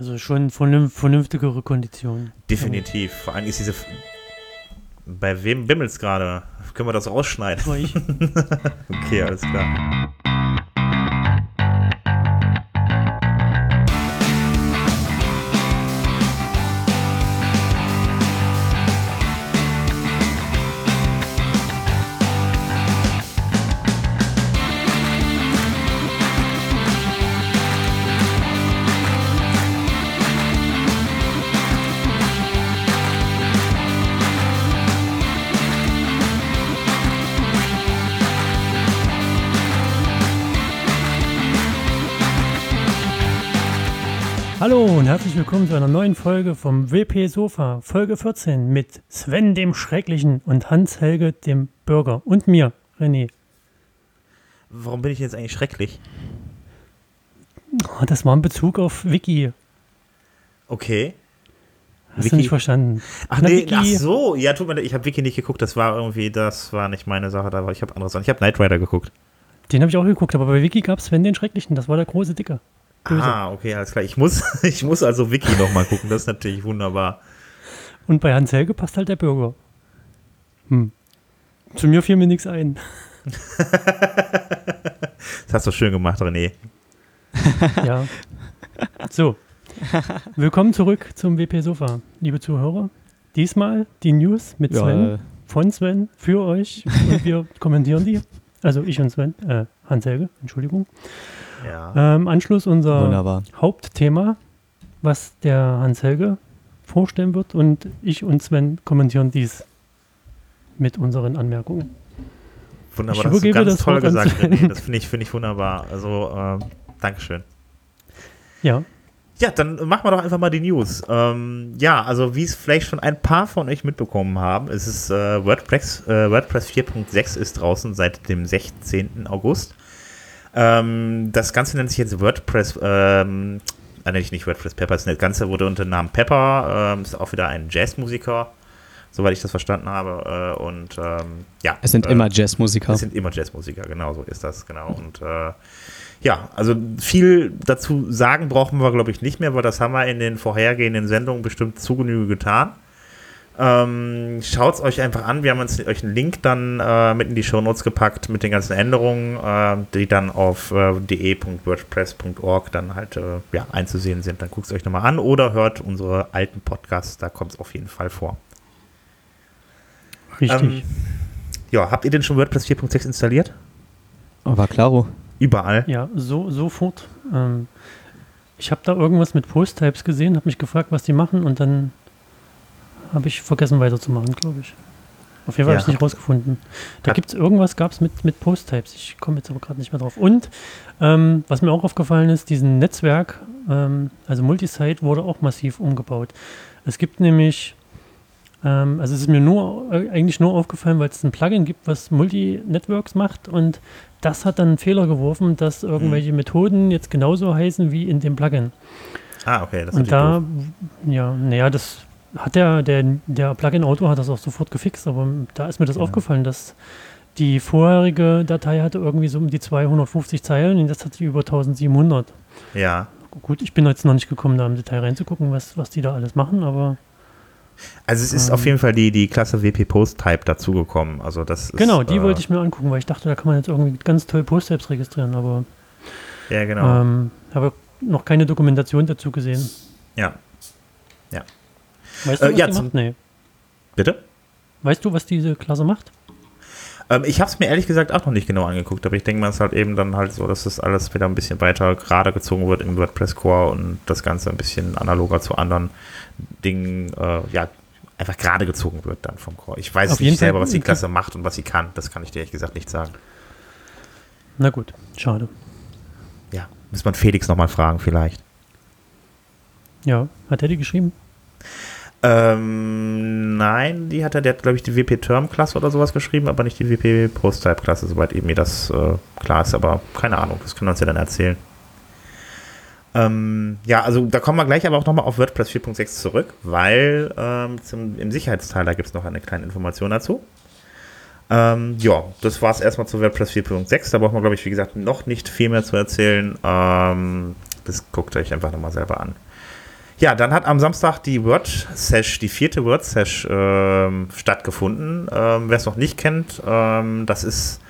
Also schon vernünftigere Konditionen. Definitiv. Vor allem ist diese. Bei wem bimmelt's gerade? Können wir das rausschneiden? War ich. okay, alles klar. Willkommen zu einer neuen Folge vom WP Sofa, Folge 14 mit Sven dem Schrecklichen und Hans-Helge dem Bürger und mir, René. Warum bin ich jetzt eigentlich schrecklich? Oh, das war ein Bezug auf Wiki. Okay. Hast Wiki? du nicht verstanden? Ach, Na, nee, ach so, ja, tut mir leid, ich habe Wiki nicht geguckt, das war irgendwie, das war nicht meine Sache, da war, ich habe andere Sachen. Ich habe Knight Rider geguckt. Den habe ich auch geguckt, aber bei Wiki gab es Sven den Schrecklichen, das war der große Dicke. Böse. Ah, okay, alles klar. Ich muss, ich muss also Wiki nochmal gucken, das ist natürlich wunderbar. Und bei Hans-Helge passt halt der Bürger. Hm. Zu mir fiel mir nichts ein. Das hast du schön gemacht, René. Ja. So. Willkommen zurück zum WP Sofa, liebe Zuhörer. Diesmal die News mit Sven, Ja, von Sven, für euch. Und wir kommentieren die. Also ich und Sven, äh, Hans-Helge, Entschuldigung. Ja. Ähm, Anschluss unser wunderbar. Hauptthema, was der Hans-Helge vorstellen wird. Und ich und Sven kommentieren dies mit unseren Anmerkungen. Wunderbar, ich das hast ganz das toll gesagt. René. Das finde ich, finde ich wunderbar. Also, ähm, Dankeschön. Ja, Ja, dann machen wir doch einfach mal die News. Ähm, ja, also wie es vielleicht schon ein paar von euch mitbekommen haben, ist es äh, WordPress, äh, WordPress 4.6 ist draußen seit dem 16. August. Ähm, das Ganze nennt sich jetzt WordPress, ähm, äh, nicht, nicht WordPress Pepper, das Ganze wurde unter dem Namen Pepper, ähm, ist auch wieder ein Jazzmusiker, soweit ich das verstanden habe. Äh, und ähm, ja. Es sind äh, immer Jazzmusiker. es sind immer Jazzmusiker, genau so ist das, genau. Und äh, ja, also viel dazu sagen brauchen wir, glaube ich, nicht mehr, weil das haben wir in den vorhergehenden Sendungen bestimmt zu Genüge getan. Ähm, Schaut es euch einfach an. Wir haben uns euch einen Link dann äh, mit in die Shownotes gepackt mit den ganzen Änderungen, äh, die dann auf äh, de.wordpress.org dann halt äh, ja, einzusehen sind. Dann guckt es euch nochmal an oder hört unsere alten Podcasts, da kommt es auf jeden Fall vor. richtig. Ähm, ja, habt ihr denn schon WordPress 4.6 installiert? Aber klaro. Überall? Ja, so, sofort. Ähm, ich habe da irgendwas mit Post-Types gesehen, habe mich gefragt, was die machen und dann habe ich vergessen weiterzumachen, glaube ich. Auf jeden Fall Ja, habe ich nicht hat- rausgefunden. Da gibt es irgendwas, gab es mit, mit Post-Types. Ich komme jetzt aber gerade nicht mehr drauf. Und ähm, was mir auch aufgefallen ist, diesen Netzwerk, ähm, also Multisite, wurde auch massiv umgebaut. Es gibt nämlich, ähm, also es ist mir nur äh, eigentlich nur aufgefallen, weil es ein Plugin gibt, was Multi-Networks macht und das hat dann einen Fehler geworfen, dass irgendwelche Methoden jetzt genauso heißen wie in dem Plugin. Ah, okay. Das ist Und da, ja, naja, das hat der, der, der Plugin-Autor hat das auch sofort gefixt, aber da ist mir das Ja. aufgefallen, dass die vorherige Datei hatte irgendwie so um die 250 Zeilen und jetzt hat sie über 1700. doof. Ja. Gut, ich bin jetzt noch nicht gekommen, da im Detail reinzugucken, was, was die da alles machen, aber Also es ist Ähm. auf jeden Fall die, die Klasse WP Post Type dazugekommen. Also das ist, genau, die äh, wollte ich mir angucken, weil ich dachte, da kann man jetzt irgendwie ganz toll Post-Types registrieren, aber Ja, genau. ähm, habe noch keine Dokumentation dazu gesehen. ja. Weißt du, Äh, was ja, die macht? Nee. Bitte? Weißt du, was diese Klasse macht? Ähm, ich habe es mir ehrlich gesagt auch noch nicht genau angeguckt, aber ich denke mal, es ist halt eben dann halt so, dass das alles wieder ein bisschen weiter gerade gezogen wird im WordPress Core und das Ganze ein bisschen analoger zu anderen Dingen, äh, ja, einfach gerade gezogen wird dann vom Core. Ich weiß Auf nicht Fall- selber, was die Klasse macht und was sie kann. Das kann ich dir ehrlich gesagt nicht sagen. Na gut, schade. Ja, muss man Felix nochmal fragen vielleicht. Ja, hat er die geschrieben? Ähm, nein, die hat er, der hat, glaube ich, die WP-Term-Klasse oder sowas geschrieben, aber nicht die WP-Post-Type-Klasse, soweit eben mir das äh, klar ist, aber keine Ahnung, das können wir uns ja dann erzählen. Ähm, ja, also da kommen wir gleich aber auch nochmal auf WordPress 4.6 zurück, weil ähm, zum, im Sicherheitsteil, da gibt es noch eine kleine Information dazu. Ähm, ja, das war es erstmal zu WordPress 4.6, da braucht man, glaube ich, wie gesagt, noch nicht viel mehr zu erzählen. Ähm, das guckt euch einfach nochmal selber an. Ja, dann hat am Samstag die Word Sesh, die vierte Word Sesh ähm, stattgefunden. Ähm, Wer es noch nicht kennt, ähm, das ist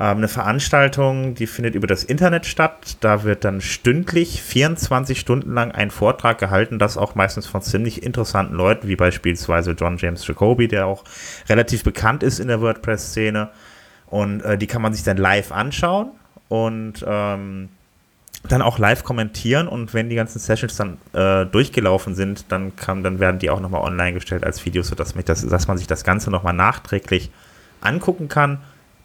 ähm, eine Veranstaltung, die findet über das Internet statt. Da wird dann stündlich 24 Stunden lang ein Vortrag gehalten, das auch meistens von ziemlich interessanten Leuten, wie beispielsweise John James Jacoby, der auch relativ bekannt ist in der WordPress-Szene. Und äh, die kann man sich dann live anschauen und ähm, dann auch live kommentieren und wenn die ganzen Sessions dann äh, durchgelaufen sind, dann kann, dann werden die auch nochmal online gestellt als Videos, sodass mich das, dass man sich das Ganze nochmal nachträglich angucken kann.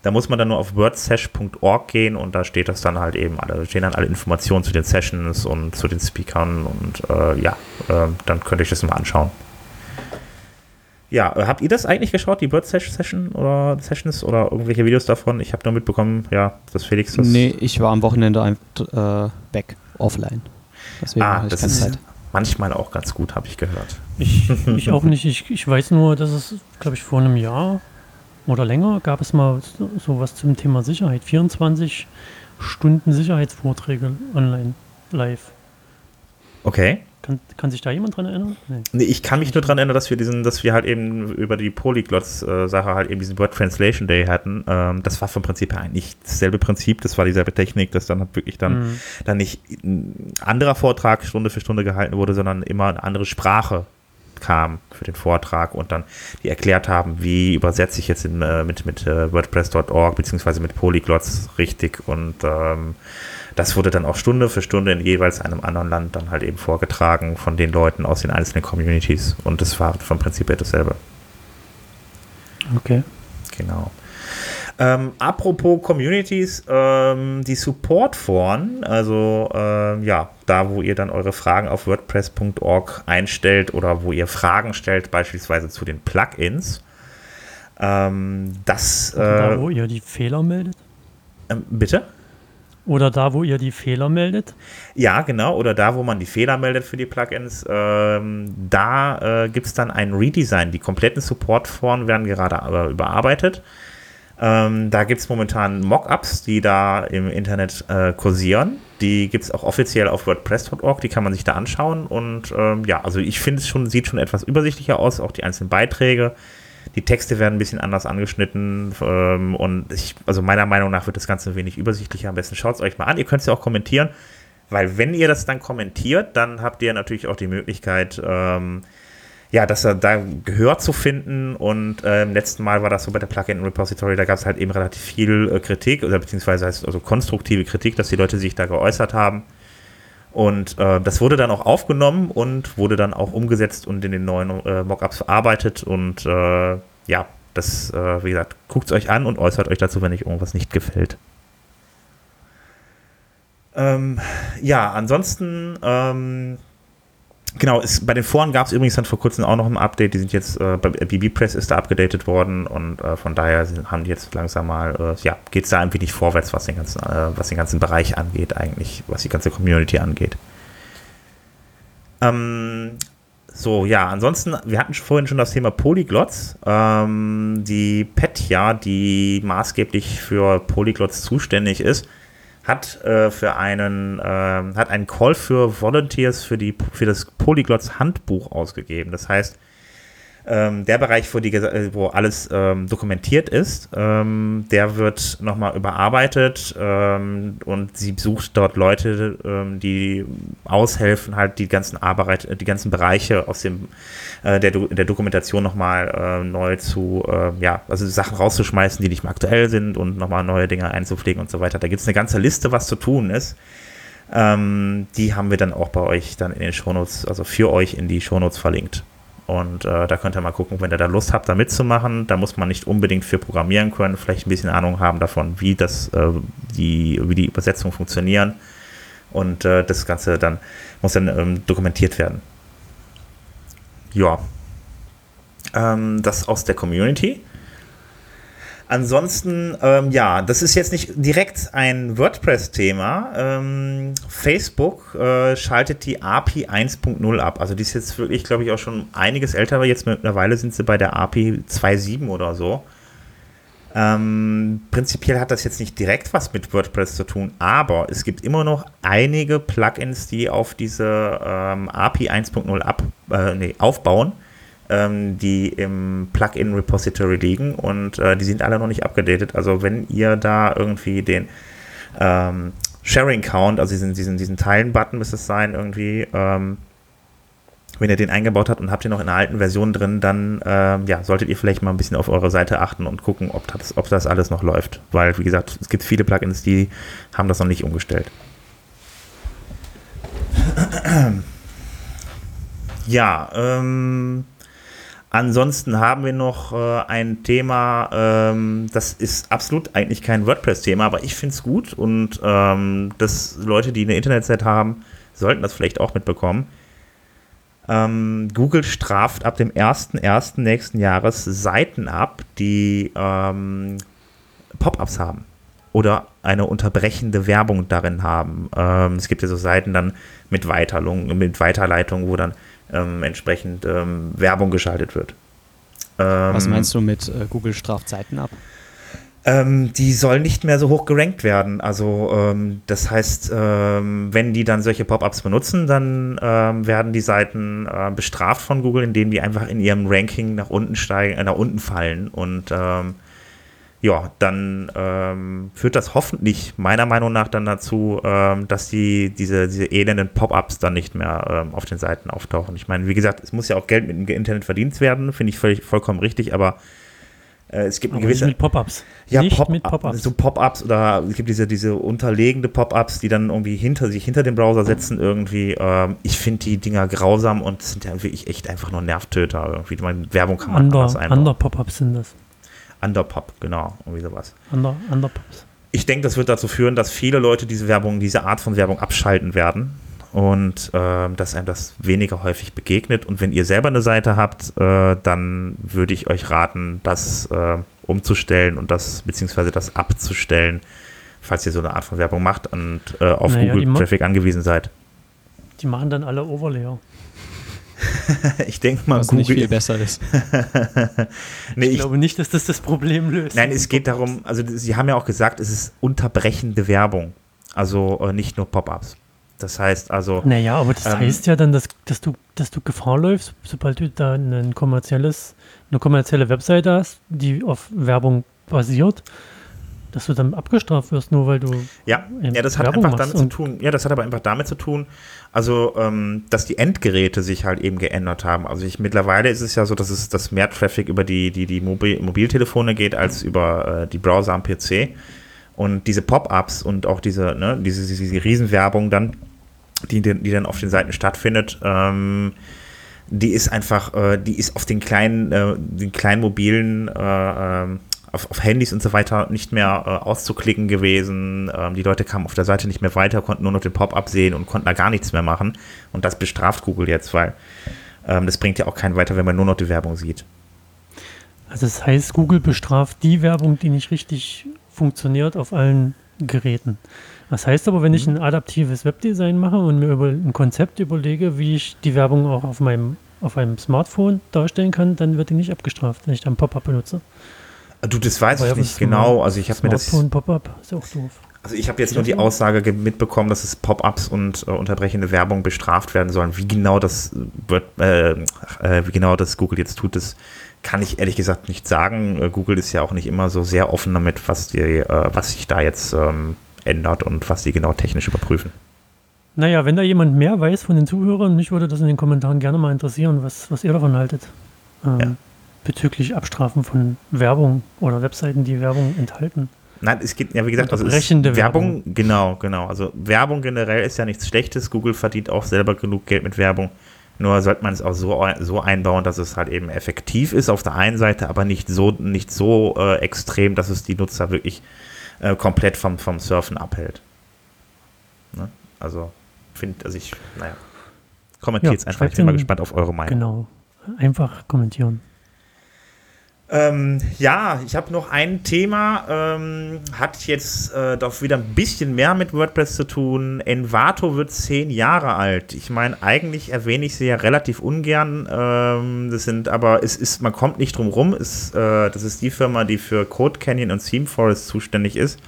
Da muss man dann nur auf wordsesh.org gehen und da steht das dann halt eben alle, stehen dann alle Informationen zu den Sessions und zu den Speakern und äh, ja, äh, dann könnt ihr euch das mal anschauen. Ja, äh, habt ihr das eigentlich geschaut, die Bird Session oder Sessions oder irgendwelche Videos davon? Ich habe nur mitbekommen, ja, dass Felix das. Nee, ich war am Wochenende einfach äh, weg, offline. Deswegen ah, das ist Zeit. manchmal auch ganz gut, habe ich gehört. Ich, ich auch nicht. Ich, ich weiß nur, dass es, glaube ich, vor einem Jahr oder länger gab es mal sowas so zum Thema Sicherheit. 24 Stunden Sicherheitsvorträge online, live. Okay. Kann, kann sich da jemand dran erinnern? Nee. nee ich kann mich nur dran erinnern, dass wir diesen, dass wir halt eben über die Polyglots-Sache halt eben diesen Word Translation Day hatten. Ähm, das war vom Prinzip her eigentlich dasselbe Prinzip, das war dieselbe Technik, dass dann halt wirklich dann, mhm. dann nicht ein anderer Vortrag Stunde für Stunde gehalten wurde, sondern immer eine andere Sprache kam für den Vortrag und dann die erklärt haben, wie übersetze ich jetzt in, äh, mit, mit äh, WordPress.org beziehungsweise mit Polyglots richtig und ähm, das wurde dann auch Stunde für Stunde in jeweils einem anderen Land dann halt eben vorgetragen von den Leuten aus den einzelnen Communities. Und das war vom Prinzip her dasselbe. Okay. Genau. Ähm, apropos Communities, ähm, die Support-Foren, also ähm, ja, da wo ihr dann eure Fragen auf WordPress.org einstellt oder wo ihr Fragen stellt, beispielsweise zu den Plugins. Ähm, das. Äh, da wo ihr die Fehler meldet? Ähm, bitte? Oder da, wo ihr die Fehler meldet? Ja, genau. Oder da, wo man die Fehler meldet für die Plugins. Ähm, da äh, gibt es dann ein Redesign. Die kompletten Support-Foren werden gerade überarbeitet. Ähm, da gibt es momentan Mockups, die da im Internet äh, kursieren. Die gibt es auch offiziell auf WordPress.org. Die kann man sich da anschauen. Und ähm, ja, also ich finde es schon, sieht schon etwas übersichtlicher aus. Auch die einzelnen Beiträge. Die Texte werden ein bisschen anders angeschnitten ähm, und ich, also meiner Meinung nach wird das Ganze ein wenig übersichtlicher. Am besten schaut es euch mal an. Ihr könnt es ja auch kommentieren, weil wenn ihr das dann kommentiert, dann habt ihr natürlich auch die Möglichkeit, ähm, ja, dass er da Gehör zu finden und äh, im letzten Mal war das so bei der Plugin Repository, da gab es halt eben relativ viel äh, Kritik oder beziehungsweise also konstruktive Kritik, dass die Leute sich da geäußert haben. Und äh, das wurde dann auch aufgenommen und wurde dann auch umgesetzt und in den neuen äh, Mockups verarbeitet. Und äh, ja, das, äh, wie gesagt, guckt es euch an und äußert euch dazu, wenn euch irgendwas nicht gefällt. Ähm, ja, ansonsten ähm, Genau, es, bei den Foren gab es übrigens dann vor kurzem auch noch ein Update. Die sind jetzt, äh, bei BB Press ist da abgedatet worden und äh, von daher haben die jetzt langsam mal, äh, ja, geht es da ein wenig vorwärts, was den, ganzen, äh, was den ganzen Bereich angeht, eigentlich, was die ganze Community angeht. Ähm, so, ja, ansonsten, wir hatten vorhin schon das Thema Polyglots. Ähm, die Petja, die maßgeblich für Polyglots zuständig ist, hat äh, für einen äh, hat einen Call für Volunteers für die für das Polyglots Handbuch ausgegeben. Das heißt, ähm, der Bereich, wo, die, äh, wo alles ähm, dokumentiert ist, ähm, der wird nochmal überarbeitet ähm, und sie sucht dort Leute, ähm, die aushelfen, halt die ganzen Arbeit, die ganzen Bereiche aus dem äh, der, der Dokumentation nochmal äh, neu zu, äh, ja, also Sachen rauszuschmeißen, die nicht mehr aktuell sind und nochmal neue Dinge einzupflegen und so weiter. Da gibt es eine ganze Liste, was zu tun ist. Ähm, die haben wir dann auch bei euch dann in den Shownotes, also für euch in die Shownotes verlinkt. Und äh, da könnt ihr mal gucken, wenn ihr da Lust habt, da mitzumachen. Da muss man nicht unbedingt für programmieren können, vielleicht ein bisschen Ahnung haben davon, wie das, äh, die, wie die Übersetzungen funktionieren. Und äh, das Ganze dann muss dann ähm, dokumentiert werden. Ja. Ähm, das aus der Community. Ansonsten, ähm, ja, das ist jetzt nicht direkt ein WordPress-Thema. Ähm, Facebook äh, schaltet die API 1.0 ab. Also die ist jetzt wirklich, glaube ich, auch schon einiges älter, aber jetzt mittlerweile sind sie bei der API 2.7 oder so. Ähm, prinzipiell hat das jetzt nicht direkt was mit WordPress zu tun, aber es gibt immer noch einige Plugins, die auf diese ähm, API 1.0 ab, äh, nee, aufbauen, ähm, die im Plugin-Repository liegen und äh, die sind alle noch nicht abgedatet. Also wenn ihr da irgendwie den ähm, Sharing-Count, also diesen, diesen, diesen Teilen-Button müsste es sein, irgendwie, ähm, wenn ihr den eingebaut habt und habt ihr noch in einer alten Version drin, dann ähm, ja, solltet ihr vielleicht mal ein bisschen auf eure Seite achten und gucken, ob das, ob das alles noch läuft. Weil, wie gesagt, es gibt viele Plugins, die haben das noch nicht umgestellt. Ja, ähm, ansonsten haben wir noch äh, ein Thema, ähm, das ist absolut eigentlich kein WordPress-Thema, aber ich finde es gut und ähm, dass Leute, die eine Internetseite haben, sollten das vielleicht auch mitbekommen. Ähm, Google straft ab dem 1.1. nächsten Jahres Seiten ab, die ähm, Pop-ups haben oder eine unterbrechende Werbung darin haben. Ähm, es gibt ja so Seiten dann mit, Weiterlung, mit Weiterleitung, wo dann ähm, entsprechend ähm, Werbung geschaltet wird. Was meinst du mit äh, Google straft Seiten ab? ähm, die soll nicht mehr so hoch gerankt werden. Also ähm, das heißt, ähm, wenn die dann solche Pop-ups benutzen, dann ähm, werden die Seiten äh, bestraft von Google, indem die einfach in ihrem Ranking nach unten steigen, äh, nach unten fallen. Und ähm, ja, dann ähm, führt das hoffentlich meiner Meinung nach dann dazu, dass die diese, diese elenden Pop-ups dann nicht mehr auf den Seiten auftauchen. Ich meine, wie gesagt, es muss ja auch Geld mit dem Internet verdient werden, finde ich völlig, vollkommen richtig, aber äh, es gibt Aber gewisse. Nicht mit Pop-ups. Ja, nicht Pop mit Pop-ups. So Pop-ups oder es gibt diese, diese unterlegende Pop-ups, die dann irgendwie hinter sich, hinter den Browser setzen irgendwie. Ähm, ich finde die Dinger grausam und sind ja wirklich echt einfach nur Nervtöter irgendwie. meine, Werbung kann man Under, anders einbauen. Under Pop-ups sind das. Underpop, genau, irgendwie sowas. Under, Under Pops. Ich denke, das wird dazu führen, dass viele Leute diese Werbung, diese Art von Werbung abschalten werden und äh, dass einem das weniger häufig begegnet. Und wenn ihr selber eine Seite habt, äh, dann würde ich euch raten, das äh, umzustellen und das beziehungsweise das abzustellen, falls ihr so eine Art von Werbung macht und äh, auf Naja, Google Traffic angewiesen seid. Die machen dann alle Overlayer. ich denke mal, Was nicht viel Google. besser ist. nee, Ich ich, glaube nicht, dass das das Problem löst. nein, es geht darum, also sie haben ja auch gesagt, es ist unterbrechende Werbung. Also äh, nicht nur Pop-ups. Das heißt also, Naja, aber das Ähm, heißt ja dann, dass, dass, du, dass du Gefahr läufst, sobald du da ein kommerzielles, eine kommerzielle Webseite hast, die auf Werbung basiert, dass du dann abgestraft wirst, nur weil du. Ja, ja, das hat Werbung einfach damit zu tun. Ja, das hat aber einfach damit zu tun, also ähm, dass die Endgeräte sich halt eben geändert haben. Also ich mittlerweile ist es ja so, dass es dass mehr Traffic über die die die Mobil Mobiltelefone geht als über äh, die Browser am PC. Und diese Pop-ups und auch diese ne, diese, diese, diese Riesenwerbung dann, die, die dann auf den Seiten stattfindet. Ähm, die ist einfach, äh, die ist auf den kleinen, äh, den kleinen mobilen, äh, ähm, auf, auf Handys und so weiter nicht mehr äh, auszuklicken gewesen. Ähm, die Leute kamen auf der Seite nicht mehr weiter, konnten nur noch den Pop-up sehen und konnten da gar nichts mehr machen. Und das bestraft Google jetzt, weil ähm, das bringt ja auch keinen weiter, wenn man nur noch die Werbung sieht. Also das heißt, Google bestraft die Werbung, die nicht richtig funktioniert auf allen Geräten. Das heißt aber, wenn ich Mhm. ein adaptives Webdesign mache und mir über ein Konzept überlege, wie ich die Werbung auch auf meinem auf einem Smartphone darstellen kann, dann wird die nicht abgestraft, wenn ich dann Pop-up benutze. Du, das weiß ich nicht genau. Also ich habe mir das, Pop-up ist auch doof. also ich habe jetzt nur die Aussage ge- mitbekommen, dass es Pop-ups und äh, unterbrechende Werbung bestraft werden sollen. Wie genau das wird, äh, äh, wie genau das Google jetzt tut, das kann ich ehrlich gesagt nicht sagen. Äh, Google ist ja auch nicht immer so sehr offen damit, was die, äh, was sich da jetzt ähm, ändert und was die genau technisch überprüfen. Naja, wenn da jemand mehr weiß von den Zuhörern, mich würde das in den Kommentaren gerne mal interessieren, was, was ihr davon haltet. Ähm, Ja. Bezüglich Abstrafen von Werbung oder Webseiten, die Werbung enthalten. Nein, es geht ja, wie gesagt, also Unterbrechende Werbung, genau, genau. Also Werbung generell ist ja nichts Schlechtes. Google verdient auch selber genug Geld mit Werbung. Nur sollte man es auch so, so einbauen, dass es halt eben effektiv ist auf der einen Seite, aber nicht so, nicht so äh, extrem, dass es die Nutzer wirklich äh, komplett vom, vom Surfen abhält. Ne? Also, finde, also ich, naja. Kommentiert es Ja, einfach, ich bin mal gespannt auf eure Meinung. Genau. Einfach kommentieren. Ähm, ja, ich habe noch ein Thema, ähm, hat jetzt äh, doch wieder ein bisschen mehr mit WordPress zu tun. Envato wird zehn Jahre alt. Ich meine, eigentlich erwähne ich sie ja relativ ungern. Ähm, das sind aber, es ist, man kommt nicht drum rum. Äh, das ist die Firma, die für Code Canyon und Theme Forest zuständig ist.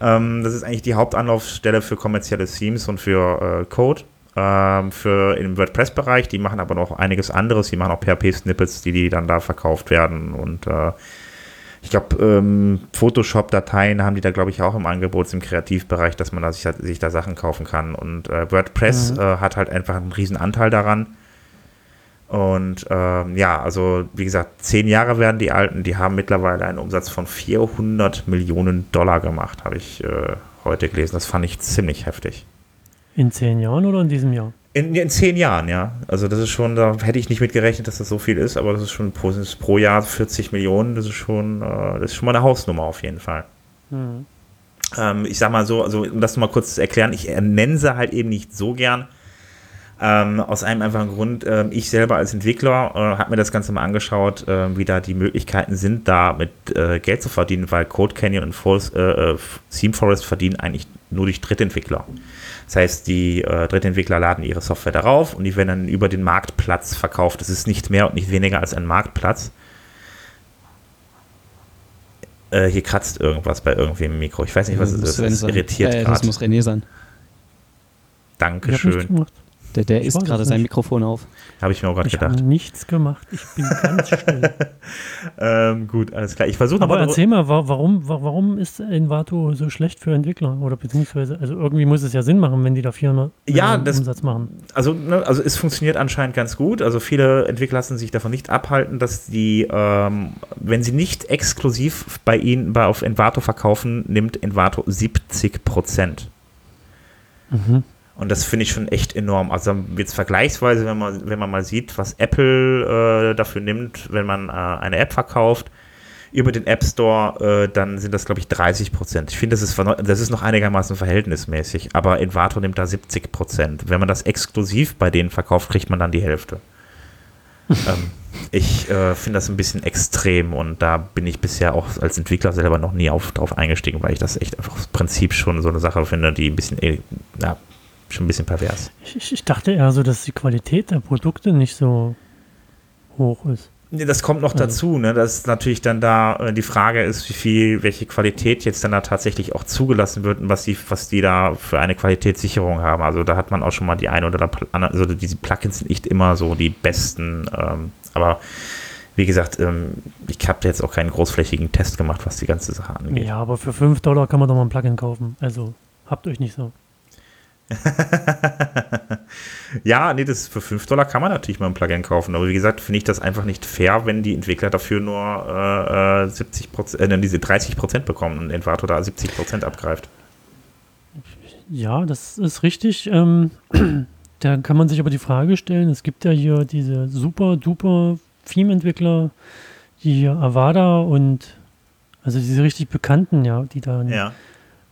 Ähm, das ist eigentlich die Hauptanlaufstelle für kommerzielle Themes und für äh, Code ähm, für im WordPress-Bereich. Die machen aber noch einiges anderes. Die machen auch PHP-Snippets, die, die dann da verkauft werden. Und äh, ich glaube, ähm, Photoshop-Dateien haben die da, glaube ich, auch im Angebot im Kreativbereich, dass man da sich, sich da Sachen kaufen kann. Und äh, WordPress mhm. äh, hat halt einfach einen riesen Anteil daran. Und ähm, ja, also wie gesagt, zehn Jahre werden die alten, die haben mittlerweile einen Umsatz von 400 Millionen Dollar gemacht, habe ich äh, heute gelesen. Das fand ich ziemlich heftig. In zehn Jahren oder in diesem Jahr? In, in zehn Jahren, ja. Also das ist schon, da hätte ich nicht mit gerechnet, dass das so viel ist, aber das ist schon pro, ist pro Jahr 40 Millionen, das ist schon, äh, das ist schon mal eine Hausnummer auf jeden Fall. Mhm. Ähm, ich sag mal so, also um das mal kurz zu erklären, ich nenne sie halt eben nicht so gern. Ähm, aus einem einfachen Grund, äh, ich selber als Entwickler äh, habe mir das Ganze mal angeschaut, äh, wie da die Möglichkeiten sind, da mit äh, Geld zu verdienen, weil Code Canyon und Forest, äh, äh, Theme Forest verdienen eigentlich nur durch Drittentwickler. Das heißt, die äh, Drittentwickler laden ihre Software darauf und die werden dann über den Marktplatz verkauft. Das ist nicht mehr und nicht weniger als ein Marktplatz. Äh, hier kratzt irgendwas bei irgendwem im Mikro. Ich weiß nicht, was es ist. Das irritiert äh, Das muss René sein. Dankeschön. Der, der isst gerade sein Mikrofon auf. Habe ich mir auch gerade gedacht. Ich habe nichts gemacht. Ich bin ganz still. ähm, gut, alles klar. Ich versuche Aber erzähl mal, warum, warum ist Envato so schlecht für Entwickler? Oder beziehungsweise, also irgendwie muss es ja Sinn machen, wenn die da 400 ja, das, Umsatz machen. Also, ne, also es funktioniert anscheinend ganz gut. Also viele Entwickler lassen sich davon nicht abhalten, dass die, ähm, wenn sie nicht exklusiv bei ihnen bei, auf Envato verkaufen, nimmt Envato 70 Prozent. Mhm. Und das finde ich schon echt enorm. Also jetzt vergleichsweise, wenn man, wenn man mal sieht, was Apple äh, dafür nimmt, wenn man äh, eine App verkauft über den App Store, äh, dann sind das, glaube ich, 30 Prozent. Ich finde, das ist, das ist noch einigermaßen verhältnismäßig, aber Envato nimmt da 70 Prozent. Wenn man das exklusiv bei denen verkauft, kriegt man dann die Hälfte. ähm, ich äh, finde das ein bisschen extrem und da bin ich bisher auch als Entwickler selber noch nie auf, drauf eingestiegen, weil ich das echt einfach das Prinzip schon so eine Sache finde, die ein bisschen, äh, ja, schon ein bisschen pervers. Ich, ich dachte eher so, dass die Qualität der Produkte nicht so hoch ist. Nee, das kommt noch dazu, ne? dass natürlich dann da äh, die Frage ist, wie viel, welche Qualität jetzt dann da tatsächlich auch zugelassen wird und was die, was die da für eine Qualitätssicherung haben. Also da hat man auch schon mal die eine oder andere, also diese Plugins sind nicht immer so die besten, ähm, aber wie gesagt, ähm, ich habe jetzt auch keinen großflächigen Test gemacht, was die ganze Sache angeht. Ja, aber für 5 Dollar kann man doch mal ein Plugin kaufen. Also habt euch nicht so. ja, nee, das für 5 Dollar kann man natürlich mal ein Plugin kaufen. Aber wie gesagt, finde ich das einfach nicht fair, wenn die Entwickler dafür nur äh, 70 äh, diese 30 Prozent bekommen und Envato da 70 Prozent abgreift. Ja, das ist richtig. Ähm, da kann man sich aber die Frage stellen: Es gibt ja hier diese super duper Theme-Entwickler, die hier Avada und also diese richtig bekannten, ja, die da ja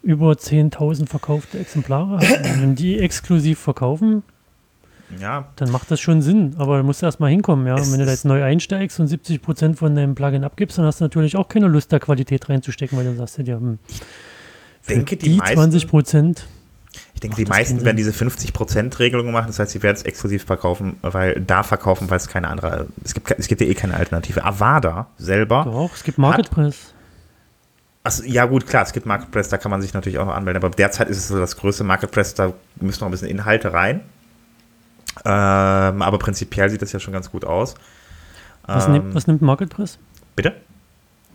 über 10.000 verkaufte Exemplare haben. Wenn die exklusiv verkaufen, ja. dann macht das schon Sinn. Aber du musst erst mal hinkommen. Ja? Und wenn du da jetzt neu einsteigst und 70 Prozent von deinem Plugin abgibst, dann hast du natürlich auch keine Lust, da Qualität reinzustecken, weil dann sagst du dir, hm, denke, die, die meisten, 20 Prozent. Ich denke, die meisten werden diese 50%-Regelung machen, das heißt, sie werden es exklusiv verkaufen, weil da verkaufen, weil es keine andere, es gibt, es gibt ja eh keine Alternative. Avada selber. Doch, es gibt Marketplace. Achso, ja gut, klar, es gibt Marketplace, da kann man sich natürlich auch noch anmelden, aber derzeit ist es so das größte Marketplace, da müssen noch ein bisschen Inhalte rein. Ähm, aber prinzipiell sieht das ja schon ganz gut aus. Was, ähm, nimmt, was nimmt Marketplace? Bitte?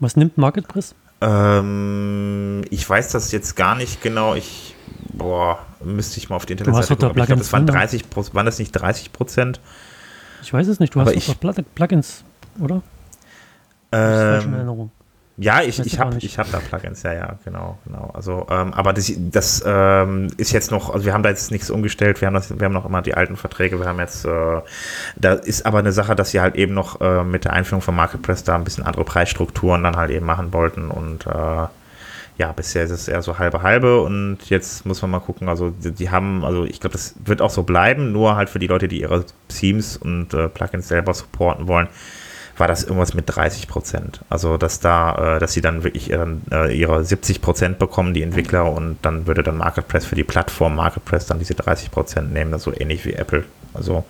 Was nimmt Marketplace? Ähm, ich weiß das jetzt gar nicht genau. Ich, boah, müsste ich mal auf die Internetseite gucken. Ich glaube, das waren 30, waren das nicht 30 Prozent? Ich weiß es nicht. Du aber hast doch Plugins, oder? Ähm, Ja, ich, ich habe hab da Plugins, ja, ja, genau, genau. Also, ähm, aber das, das ähm, ist jetzt noch, also wir haben da jetzt nichts umgestellt, wir haben, das, wir haben noch immer die alten Verträge, wir haben jetzt, äh, da ist aber eine Sache, dass sie halt eben noch äh, mit der Einführung von Marketplace da ein bisschen andere Preisstrukturen dann halt eben machen wollten. Und äh, ja, bisher ist es eher so halbe halbe. Und jetzt muss man mal gucken, also die, die haben, also ich glaube, das wird auch so bleiben, nur halt für die Leute, die ihre Themes und äh, Plugins selber supporten wollen, war das irgendwas mit 30 Prozent. Also dass da, äh, dass sie dann wirklich äh, ihre 70 Prozent bekommen, die Entwickler, und dann würde dann MarketPress für die Plattform MarketPress dann diese 30 Prozent nehmen, das so ähnlich wie Apple. Also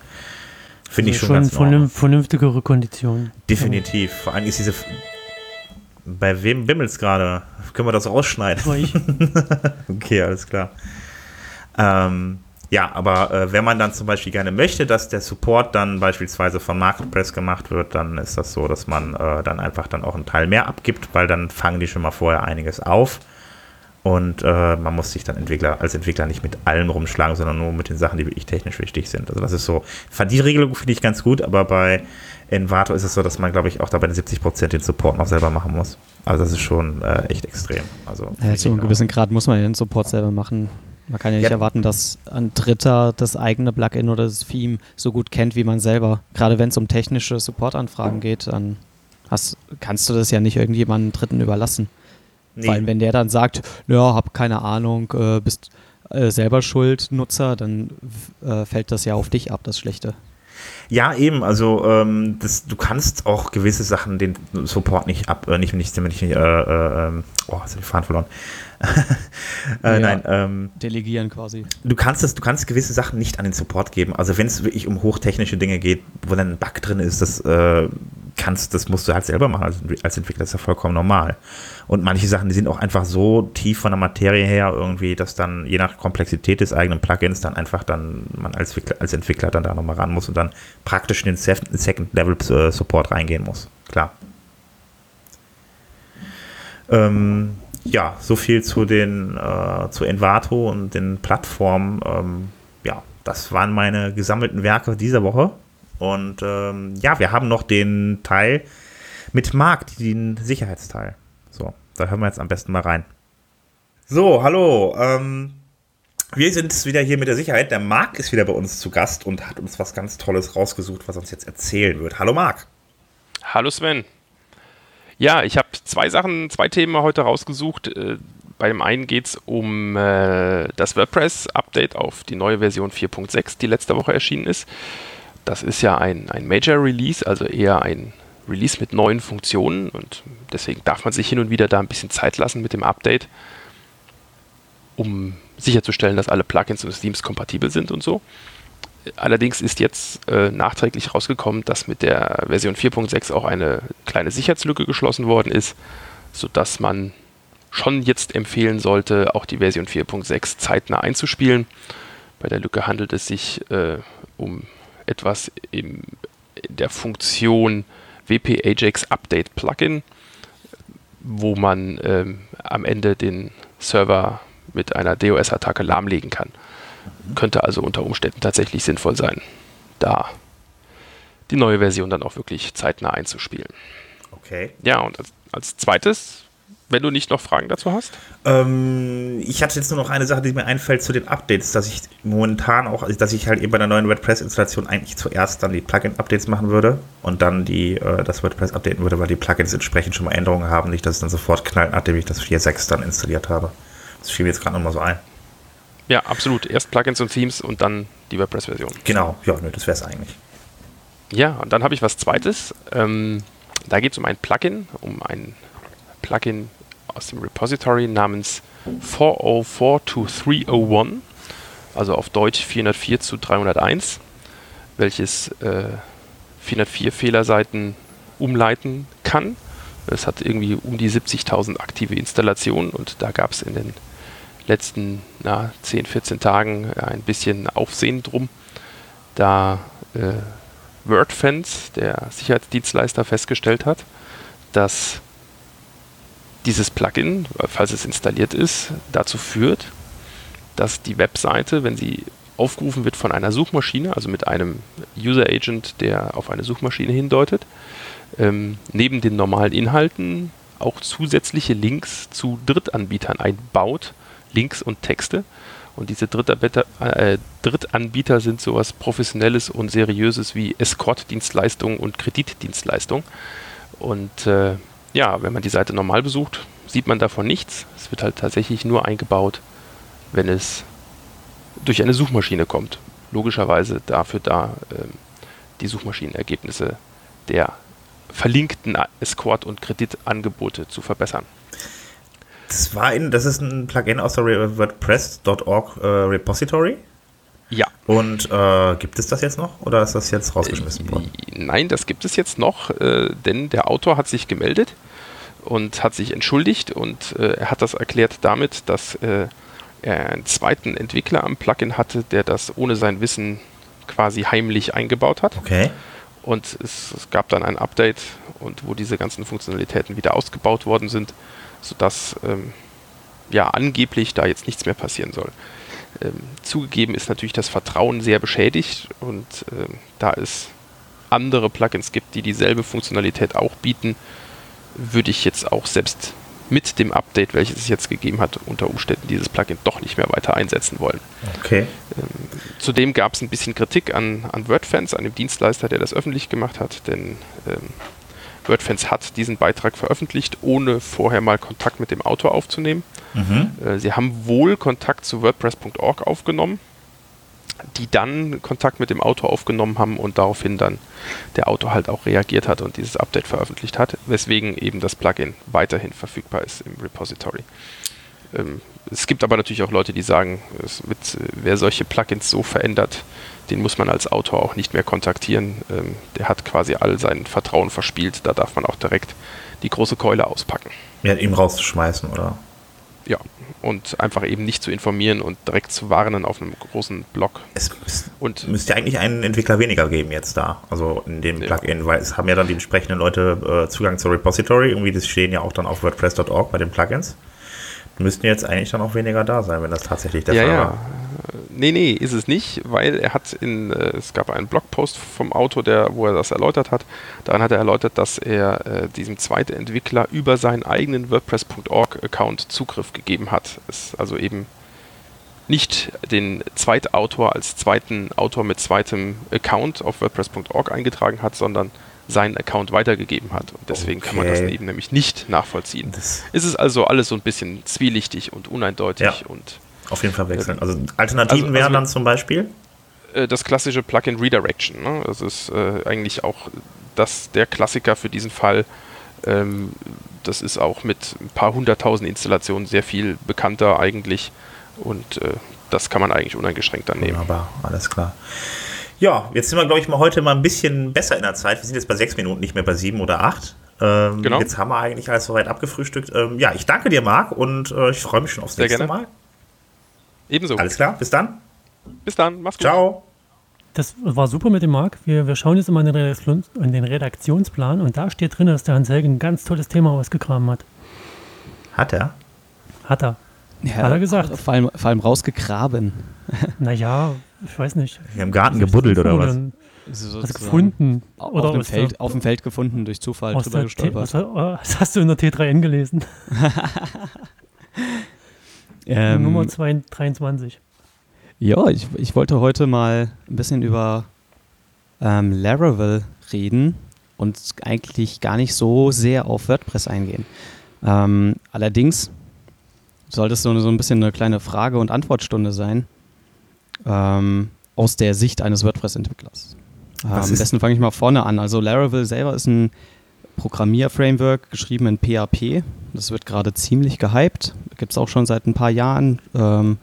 finde ich also schon, schon ganz vernünftigere Konditionen. Definitiv. Vor allem ist diese bei wem bimmelt gerade? Können wir das rausschneiden? Okay, alles klar. Ähm, ja, aber äh, wenn man dann zum Beispiel gerne möchte, dass der Support dann beispielsweise von MarketPress gemacht wird, dann ist das so, dass man äh, dann einfach dann auch einen Teil mehr abgibt, weil dann fangen die schon mal vorher einiges auf. Und äh, man muss sich dann Entwickler, als Entwickler nicht mit allem rumschlagen, sondern nur mit den Sachen, die wirklich technisch wichtig sind. Also das ist so, die Regelung finde ich ganz gut, aber bei Envato ist es so, dass man, glaube ich, auch da bei den 70% den Support noch selber machen muss. Also das ist schon äh, echt extrem. Also ja, zu einem gewissen Grad muss man den Support selber machen. Man kann ja nicht ja. erwarten, dass ein Dritter das eigene Plugin oder das Theme so gut kennt wie man selber. Gerade wenn es um technische Supportanfragen geht, dann hast, kannst du das ja nicht irgendjemandem Dritten überlassen. Nee. Allem, wenn der dann sagt, ja, hab keine Ahnung, äh, bist äh, selber schuld, Nutzer, dann äh, fällt das ja auf dich ab, das Schlechte. Ja, eben, also ähm, das, du kannst auch gewisse Sachen den Support nicht ab, äh, nicht, nicht, nicht, äh, äh, ähm, oh, jetzt habe ich Fahren verloren. äh, ja, nein, ähm, delegieren quasi. Du kannst es, du kannst gewisse Sachen nicht an den Support geben. Also wenn es wirklich um hochtechnische Dinge geht, wo dann ein Bug drin ist, das äh, kannst, das musst du halt selber machen als, als Entwickler, das ist ja vollkommen normal. Und manche Sachen, die sind auch einfach so tief von der Materie her irgendwie, dass dann je nach Komplexität des eigenen Plugins dann einfach dann man als Entwickler, als Entwickler dann da nochmal ran muss und dann praktisch in den Second Level äh, Support reingehen muss. Klar. Ähm, ja, so viel zu den äh, zu Envato und den Plattformen. Ähm, ja, das waren meine gesammelten Werke dieser Woche. Und ähm, ja, wir haben noch den Teil mit Marc, den Sicherheitsteil. So, da hören wir jetzt am besten mal rein. So, hallo. Ähm, wir sind wieder hier mit der Sicherheit. Der Marc ist wieder bei uns zu Gast und hat uns was ganz Tolles rausgesucht, was er uns jetzt erzählen wird. Hallo Marc. Hallo Sven. Ja, ich habe zwei Sachen, zwei Themen heute rausgesucht. Äh, bei dem einen geht es um äh, das WordPress-Update auf die neue Version 4.6, die letzte Woche erschienen ist. Das ist ja ein, ein Major-Release, also eher ein Release mit neuen Funktionen und deswegen darf man sich hin und wieder da ein bisschen Zeit lassen mit dem Update, um sicherzustellen, dass alle Plugins und Themes kompatibel sind und so. Allerdings ist jetzt äh, nachträglich rausgekommen, dass mit der Version 4.6 auch eine kleine Sicherheitslücke geschlossen worden ist, sodass man schon jetzt empfehlen sollte, auch die Version 4.6 zeitnah einzuspielen. Bei der Lücke handelt es sich äh, um etwas in der Funktion WP Ajax Update Plugin, wo man ähm, am Ende den Server mit einer DOS-Attacke lahmlegen kann. Könnte also unter Umständen tatsächlich sinnvoll sein, da die neue Version dann auch wirklich zeitnah einzuspielen. Okay. Ja, und als, als zweites, wenn du nicht noch Fragen dazu hast? Ähm, ich hatte jetzt nur noch eine Sache, die mir einfällt zu den Updates, dass ich momentan auch, also dass ich halt eben bei der neuen WordPress-Installation eigentlich zuerst dann die Plugin-Updates machen würde und dann die, äh, das WordPress updaten würde, weil die Plugins entsprechend schon mal Änderungen haben, nicht, dass es dann sofort knallt, nachdem ich das 4.6 dann installiert habe. Das fiel mir jetzt gerade nochmal so ein. Ja, absolut. Erst Plugins und Themes und dann die WordPress-Version. Genau, ja, nö, das wäre es eigentlich. Ja, und dann habe ich was Zweites. Ähm, da geht es um ein Plugin, um ein Plugin aus dem Repository namens 4042301, also auf Deutsch 404 zu 301, welches äh, 404 Fehlerseiten umleiten kann. Es hat irgendwie um die 70.000 aktive Installationen und da gab es in den letzten na, 10, 14 Tagen ein bisschen Aufsehen drum, da äh, WordFence, der Sicherheitsdienstleister, festgestellt hat, dass dieses Plugin, falls es installiert ist, dazu führt, dass die Webseite, wenn sie aufgerufen wird von einer Suchmaschine, also mit einem User Agent, der auf eine Suchmaschine hindeutet, ähm, neben den normalen Inhalten auch zusätzliche Links zu Drittanbietern einbaut, Links und Texte. Und diese Drittanbieter, äh, Drittanbieter sind sowas Professionelles und Seriöses wie Escort-Dienstleistungen und Kreditdienstleistungen. Und äh, ja, wenn man die Seite normal besucht, sieht man davon nichts. Es wird halt tatsächlich nur eingebaut, wenn es durch eine Suchmaschine kommt. Logischerweise dafür da, äh, die Suchmaschinenergebnisse der verlinkten Escort- und Kreditangebote zu verbessern. Das war in, das ist ein Plugin aus der WordPress.org äh, Repository. Ja. Und äh, gibt es das jetzt noch oder ist das jetzt rausgeschmissen worden? Äh, nein, das gibt es jetzt noch, äh, denn der Autor hat sich gemeldet und hat sich entschuldigt und äh, er hat das erklärt damit, dass äh, er einen zweiten Entwickler am Plugin hatte, der das ohne sein Wissen quasi heimlich eingebaut hat. Okay. Und es, es gab dann ein Update und wo diese ganzen Funktionalitäten wieder ausgebaut worden sind, sodass ähm, ja angeblich da jetzt nichts mehr passieren soll. Ähm, zugegeben ist natürlich das Vertrauen sehr beschädigt und ähm, da es andere Plugins gibt, die dieselbe Funktionalität auch bieten, würde ich jetzt auch selbst mit dem Update, welches es jetzt gegeben hat, unter Umständen dieses Plugin doch nicht mehr weiter einsetzen wollen. Okay. Ähm, zudem gab es ein bisschen Kritik an, an WordFans, an dem Dienstleister, der das öffentlich gemacht hat, denn ähm, WordFans hat diesen Beitrag veröffentlicht, ohne vorher mal Kontakt mit dem Autor aufzunehmen. Mhm. Äh, sie haben wohl Kontakt zu WordPress.org aufgenommen, die dann Kontakt mit dem Autor aufgenommen haben und daraufhin dann der Autor halt auch reagiert hat und dieses Update veröffentlicht hat, weswegen eben das Plugin weiterhin verfügbar ist im Repository. Ähm, es gibt aber natürlich auch Leute, die sagen, mit, wer solche Plugins so verändert, den muss man als Autor auch nicht mehr kontaktieren. Ähm, der hat quasi all sein Vertrauen verspielt. Da darf man auch direkt die große Keule auspacken. Ja, ihm rauszuschmeißen, oder? Ja, und einfach eben nicht zu informieren und direkt zu warnen auf einem großen Blog. Es müsst, und müsste eigentlich einen Entwickler weniger geben jetzt da, also in dem Plugin, ja. weil es haben ja dann die entsprechenden Leute äh, Zugang zur Repository, irgendwie das stehen ja auch dann auf WordPress.org bei den Plugins müssten jetzt eigentlich dann auch weniger da sein, wenn das tatsächlich der ja, Fall ja. war. Nee, nee, ist es nicht, weil er hat in, äh, es gab einen Blogpost vom Autor, der, wo er das erläutert hat. Daran hat er erläutert, dass er äh, diesem zweiten Entwickler über seinen eigenen WordPress.org-Account Zugriff gegeben hat. Es also eben nicht den Zweitautor als zweiten Autor mit zweitem Account auf WordPress.org eingetragen hat, sondern seinen Account weitergegeben hat. Und deswegen okay. kann man das eben nämlich nicht nachvollziehen. Das es ist also alles so ein bisschen zwielichtig und uneindeutig ja. und auf jeden Fall wechseln. Also Alternativen also, wären also, dann zum Beispiel? Äh, das klassische Plugin Redirection. Ne? Das ist äh, eigentlich auch das, der Klassiker für diesen Fall. Ähm, das ist auch mit ein paar hunderttausend Installationen sehr viel bekannter eigentlich. Und äh, das kann man eigentlich uneingeschränkt dann nehmen. Aber alles klar. Ja, jetzt sind wir, glaube ich, mal heute mal ein bisschen besser in der Zeit. Wir sind jetzt bei sechs Minuten, nicht mehr bei sieben oder acht. Ähm, genau. Jetzt haben wir eigentlich alles soweit abgefrühstückt. Ähm, ja, ich danke dir, Marc, und äh, ich freue mich schon aufs Sehr nächste gerne. Mal. Ebenso. Alles klar, bis dann. Bis dann, mach's gut. Ciao. Das war super mit dem Marc. Wir, wir schauen jetzt immer in den, Redaktionsplan und da steht drin, dass der Hans Helgen ein ganz tolles Thema ausgegraben hat. Hat er? Hat er. Ja, hat er gesagt. Vor allem, vor allem rausgegraben. Naja, ich weiß nicht. Im Garten gebuddelt oder was? Also gefunden. Oder auf, dem Feld, auf dem Feld gefunden, durch Zufall drüber gestolpert. Was, was, hast du in der T3N gelesen? ähm, Nummer 23. Ja, ich, ich wollte heute mal ein bisschen über ähm, Laravel reden und eigentlich gar nicht so sehr auf WordPress eingehen. Ähm, allerdings sollte es so, so ein bisschen eine kleine Frage- und Antwortstunde sein ähm, aus der Sicht eines WordPress-Entwicklers. Ähm, am besten fange ich mal vorne an. Also Laravel selber ist ein Programmierframework geschrieben in PHP. Das wird gerade ziemlich gehypt. Gibt es auch schon seit ein paar Jahren. Ähm,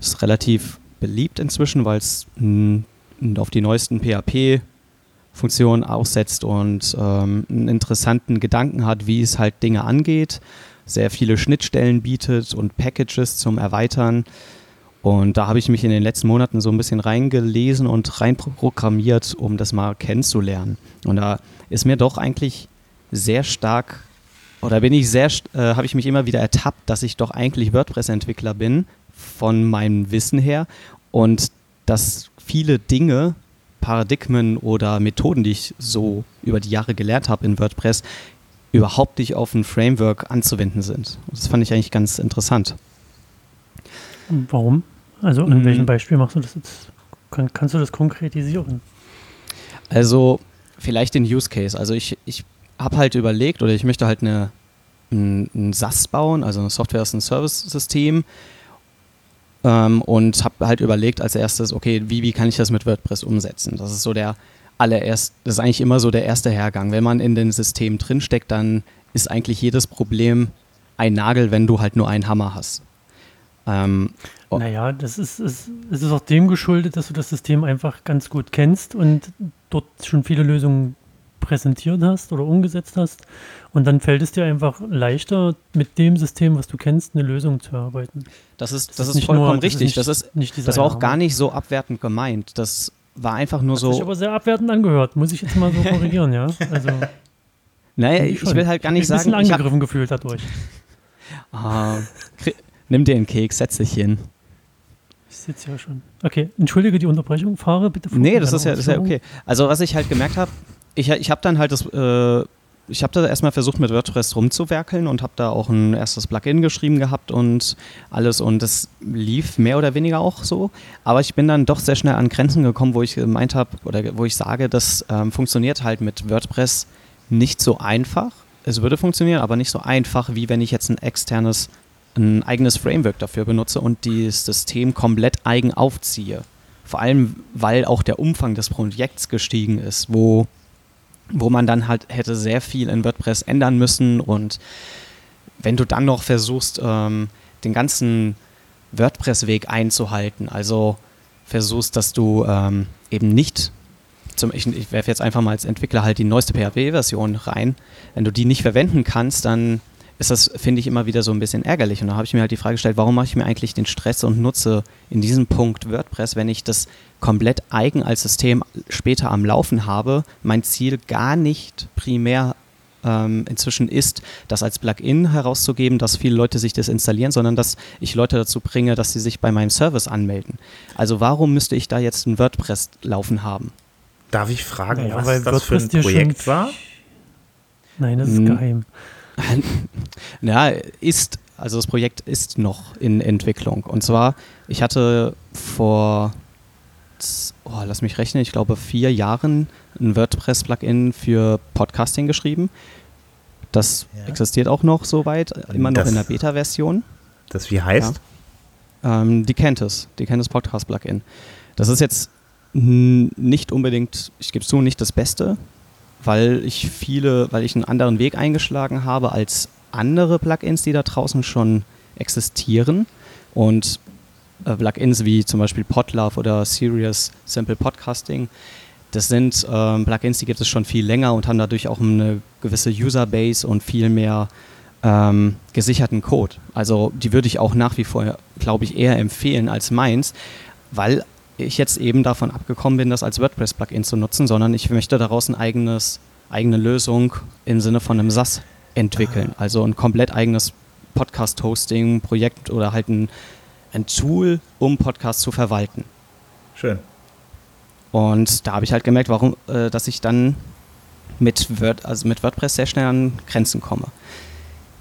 ist relativ beliebt inzwischen, weil es auf die neuesten PHP-Funktionen aussetzt und ähm, einen interessanten Gedanken hat, wie es halt Dinge angeht. Sehr viele Schnittstellen bietet und Packages zum Erweitern. Und da habe ich mich in den letzten Monaten so ein bisschen reingelesen und reinprogrammiert, um das mal kennenzulernen. Und da ist mir doch eigentlich sehr stark, oder bin ich sehr, äh, habe ich mich immer wieder ertappt, dass ich doch eigentlich WordPress-Entwickler bin, von meinem Wissen her. Und dass viele Dinge, Paradigmen oder Methoden, die ich so über die Jahre gelernt habe in WordPress, überhaupt nicht auf ein Framework anzuwenden sind. Das fand ich eigentlich ganz interessant. Warum? Also an mhm. welchem Beispiel machst du das jetzt? Kann, kannst du das konkretisieren? Also vielleicht den Use Case. Also ich, ich habe halt überlegt oder ich möchte halt eine, ein, ein SAS bauen, also ein Software as a Service System ähm, und habe halt überlegt als erstes, okay, wie, wie kann ich das mit WordPress umsetzen? Das ist so der allererst, das ist eigentlich immer so der erste Hergang. Wenn man in den System drinsteckt, dann ist eigentlich jedes Problem ein Nagel, wenn du halt nur einen Hammer hast. Ähm. Naja, das ist, ist, ist auch dem geschuldet, dass du das System einfach ganz gut kennst und dort schon viele Lösungen präsentiert hast oder umgesetzt hast. Und dann fällt es dir einfach leichter, mit dem System, was du kennst, eine Lösung zu erarbeiten. Das ist, das, das ist, ist vollkommen nur, richtig. Das ist, nicht, das, ist das war auch gar nicht so abwertend gemeint. Das war einfach nur Hat so. Sich aber sehr abwertend angehört, muss ich jetzt mal so korrigieren, ja. Also. Naja, ich, ich will halt gar nicht sagen. Ich bin ein bisschen angegriffen gefühlt dadurch. Ah, nimm dir einen Keks, setz dich hin. Ich sitze ja schon. Okay, entschuldige die Unterbrechung, fahre bitte vor. Nee, das ist, ja, das ist ja okay. Also, was ich halt gemerkt habe, ich, ich habe dann halt das, äh, ich habe da erstmal versucht mit WordPress rumzuwerkeln und habe da auch ein erstes Plugin geschrieben gehabt und alles und das lief mehr oder weniger auch so. Aber ich bin dann doch sehr schnell an Grenzen gekommen, wo ich gemeint habe oder wo ich sage, das ähm, funktioniert halt mit WordPress nicht so einfach. Es würde funktionieren, aber nicht so einfach, wie wenn ich jetzt ein externes, ein eigenes Framework dafür benutze und das System komplett eigen aufziehe. Vor allem, weil auch der Umfang des Projekts gestiegen ist, wo wo man dann halt hätte sehr viel in WordPress ändern müssen und wenn du dann noch versuchst, ähm, den ganzen WordPress-Weg einzuhalten, also versuchst, dass du ähm, eben nicht, zum, ich, ich werfe jetzt einfach mal als Entwickler halt die neueste PHP-Version rein, wenn du die nicht verwenden kannst, dann ist das, finde ich, immer wieder so ein bisschen ärgerlich. Und da habe ich mir halt die Frage gestellt, warum mache ich mir eigentlich den Stress und nutze in diesem Punkt WordPress, wenn ich das komplett eigen als System später am Laufen habe, mein Ziel gar nicht primär ähm, inzwischen ist, das als Plugin herauszugeben, dass viele Leute sich das installieren, sondern dass ich Leute dazu bringe, dass sie sich bei meinem Service anmelden. Also warum müsste ich da jetzt ein WordPress laufen haben? Darf ich fragen, naja, was das für ein Projekt war? Nein, das ist hm. geheim. ja, ist, also das Projekt ist noch in Entwicklung. Und zwar, ich hatte vor, oh, lass mich rechnen, ich glaube vier Jahren ein WordPress-Plugin für Podcasting geschrieben. Das ja. existiert auch noch soweit, immer noch das, in der Beta-Version. Das wie heißt? Ja. Ähm, die kennt es, die kennt es Podcast-Plugin. Das ist jetzt nicht unbedingt, ich gebe es zu, nicht das Beste, weil ich viele, weil ich einen anderen Weg eingeschlagen habe als andere Plugins, die da draußen schon existieren. Und äh, Plugins wie zum Beispiel Podlove oder Serious Simple Podcasting, das sind ähm, Plugins, die gibt es schon viel länger und haben dadurch auch eine gewisse Userbase und viel mehr ähm, gesicherten Code. Also die würde ich auch nach wie vor, glaube ich, eher empfehlen als meins, weil ich jetzt eben davon abgekommen bin, das als WordPress-Plugin zu nutzen, sondern ich möchte daraus eine eigenes, eigene Lösung im Sinne von einem SaaS entwickeln. Ah. Also ein komplett eigenes Podcast-Hosting-Projekt oder halt ein, ein Tool, um Podcasts zu verwalten. Schön. Und da habe ich halt gemerkt, warum, äh, dass ich dann mit, Word, also mit WordPress sehr schnell an Grenzen komme.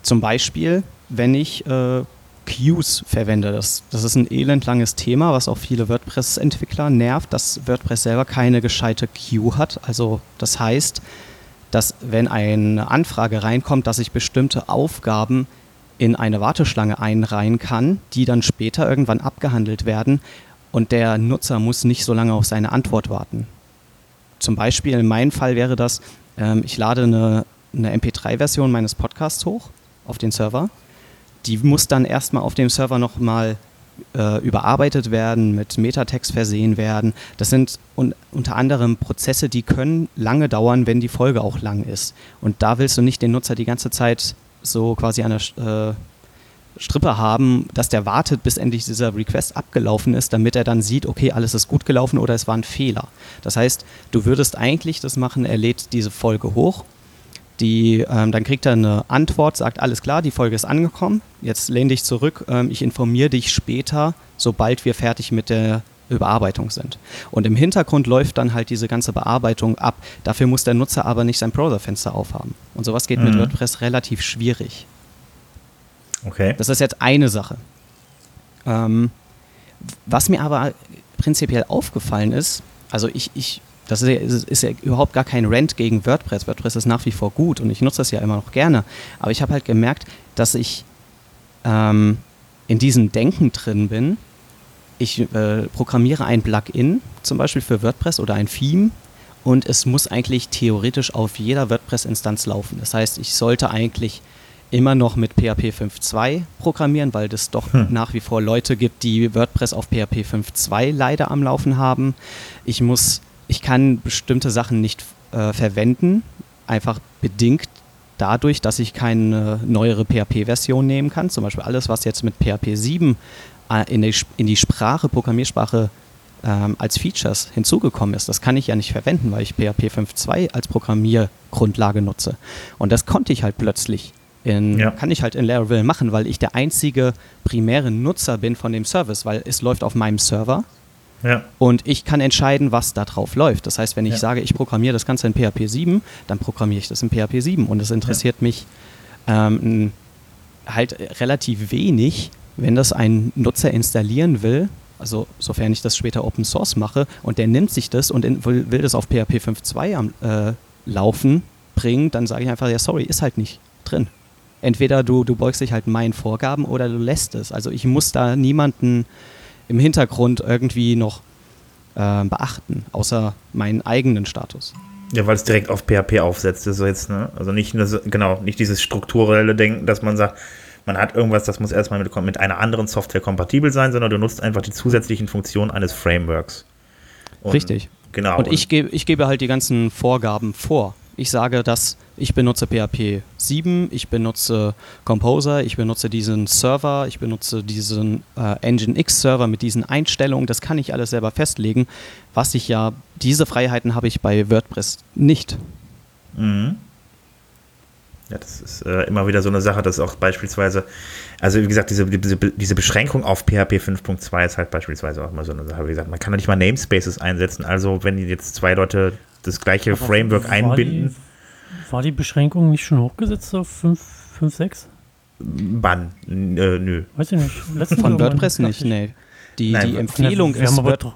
Zum Beispiel, wenn ich äh, Queues verwende. Das, das ist ein elendlanges Thema, was auch viele WordPress-Entwickler nervt, dass WordPress selber keine gescheite Queue hat. Also das heißt, dass wenn eine Anfrage reinkommt, dass ich bestimmte Aufgaben in eine Warteschlange einreihen kann, die dann später irgendwann abgehandelt werden und der Nutzer muss nicht so lange auf seine Antwort warten. Zum Beispiel in meinem Fall wäre das, ähm, ich lade eine, eine MP3-Version meines Podcasts hoch auf den Server die muss dann erstmal auf dem Server nochmal äh, überarbeitet werden, mit Metatext versehen werden. Das sind un unter anderem Prozesse, die können lange dauern, wenn die Folge auch lang ist. Und da willst du nicht den Nutzer die ganze Zeit so quasi an der äh, Strippe haben, dass der wartet, bis endlich dieser Request abgelaufen ist, damit er dann sieht, okay, alles ist gut gelaufen oder es war ein Fehler. Das heißt, du würdest eigentlich das machen, er lädt diese Folge hoch die, ähm, dann kriegt er eine Antwort, sagt, alles klar, die Folge ist angekommen, jetzt lehn dich zurück, ähm, ich informiere dich später, sobald wir fertig mit der Überarbeitung sind. Und im Hintergrund läuft dann halt diese ganze Bearbeitung ab. Dafür muss der Nutzer aber nicht sein Browserfenster aufhaben. Und sowas geht mhm. mit WordPress relativ schwierig. Okay. Das ist jetzt eine Sache. Ähm, was mir aber prinzipiell aufgefallen ist, also ich, ich das ist ja, ist ja, überhaupt gar kein Rant gegen WordPress. WordPress ist nach wie vor gut und ich nutze das ja immer noch gerne. Aber ich habe halt gemerkt, dass ich ähm, in diesem Denken drin bin. Ich äh, programmiere ein Plugin, zum Beispiel für WordPress oder ein Theme und es muss eigentlich theoretisch auf jeder WordPress-Instanz laufen. Das heißt, ich sollte eigentlich immer noch mit PHP 5.2 programmieren, weil es doch hm. nach wie vor Leute gibt, die WordPress auf PHP 5.2 leider am Laufen haben. Ich muss, ich kann bestimmte Sachen nicht äh, verwenden, einfach bedingt dadurch, dass ich keine neuere PHP-Version nehmen kann. Zum Beispiel alles, was jetzt mit PHP 7 äh, in, die, in die Sprache, Programmiersprache ähm, als Features hinzugekommen ist, das kann ich ja nicht verwenden, weil ich PHP 5.2 als Programmiergrundlage nutze. Und das konnte ich halt plötzlich in, ja. kann ich halt in Laravel machen, weil ich der einzige primäre Nutzer bin von dem Service, weil es läuft auf meinem Server. Ja. Und ich kann entscheiden, was da drauf läuft. Das heißt, wenn ich ja. sage, ich programmiere das Ganze in PHP 7, dann programmiere ich das in PHP 7. Und es interessiert mich ähm, halt relativ wenig, wenn das ein Nutzer installieren will, also sofern ich das später Open Source mache und der nimmt sich das und in, will, will, das auf PHP 5.2 am äh, Laufen bringen, dann sage ich einfach, ja sorry, ist halt nicht drin entweder du, du beugst dich halt meinen Vorgaben oder du lässt es. Also ich muss da niemanden im Hintergrund irgendwie noch äh, beachten, außer meinen eigenen Status. Ja, weil es direkt auf PHP aufsetzt, ist so jetzt, ne? Also nicht genau, nicht dieses strukturelle Denken, dass man sagt, man hat irgendwas, das muss erstmal mit, mit einer anderen Software kompatibel sein, sondern du nutzt einfach die zusätzlichen Funktionen eines Frameworks. Und, Richtig. Genau. Und ich, gebe, ich gebe halt die ganzen Vorgaben vor. Ich sage, dass ich benutze PHP 7, ich benutze Composer, ich benutze diesen Server, ich benutze diesen äh, Nginx Server mit diesen Einstellungen. Das kann ich alles selber festlegen. Was ich ja, diese Freiheiten habe ich bei WordPress nicht. Mhm. Ja, das ist äh, immer wieder so eine Sache, dass auch beispielsweise, also wie gesagt, diese, diese, diese Beschränkung auf PHP 5.2 ist halt beispielsweise auch immer so eine Sache. Wie gesagt, man kann ja nicht mal Namespaces einsetzen. Also wenn jetzt zwei Leute das gleiche Aber Framework einbinden. War die Beschränkung nicht schon hochgesetzt auf 5, 5 6? Wann? Äh, nö. Weiß ich nicht. Letzten Von WordPress nicht, nee. Die, Nein, die Empfehlung ist. Word,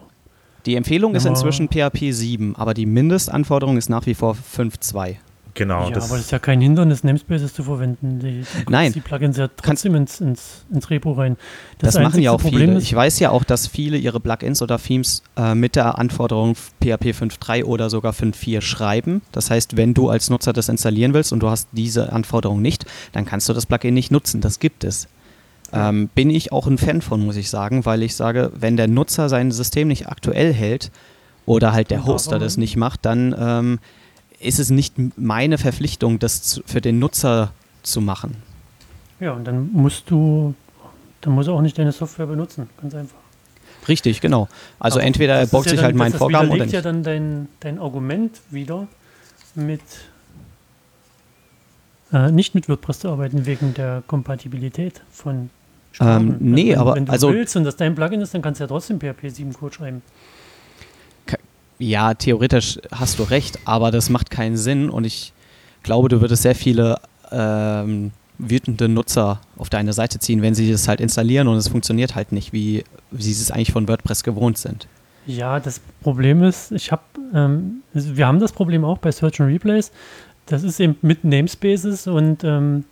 die Empfehlung ist inzwischen PHP 7, aber die Mindestanforderung ist nach wie vor 5.2. Genau. Ja, das aber das ist ja kein Hindernis, Namespaces zu verwenden. Die, Nein. Die Plugins ja trotzdem ins, ins, ins Repo rein. Das, das machen ja auch Problem viele. ich weiß ja auch, dass viele ihre Plugins oder Themes äh, mit der Anforderung PHP 5.3 oder sogar 5.4 schreiben. Das heißt, wenn du als Nutzer das installieren willst und du hast diese Anforderung nicht, dann kannst du das Plugin nicht nutzen. Das gibt es. Ähm, bin ich auch ein Fan von, muss ich sagen, weil ich sage, wenn der Nutzer sein System nicht aktuell hält oder halt der Hoster das nicht macht, dann ähm, ist es nicht meine Verpflichtung, das für den Nutzer zu machen. Ja, und dann musst du, dann muss er auch nicht deine Software benutzen, ganz einfach. Richtig, genau. Also Aber entweder er bockt sich ja halt meinen Vorgaben oder nicht. ja dann dein, dein Argument wieder mit äh, nicht mit WordPress zu arbeiten wegen der Kompatibilität von Sprachen. Ähm, nee, wenn, aber wenn du also willst und das dein Plugin ist, dann kannst du ja trotzdem PHP 7 Code schreiben. Ja, theoretisch hast du recht, aber das macht keinen Sinn und ich glaube, du würdest sehr viele ähm, wütende Nutzer auf deine Seite ziehen, wenn sie das halt installieren und es funktioniert halt nicht, wie, wie sie es eigentlich von WordPress gewohnt sind. Ja, das Problem ist, ich habe, ähm, wir haben das Problem auch bei Search and Replays. Das ist eben mit Namespaces und ähm,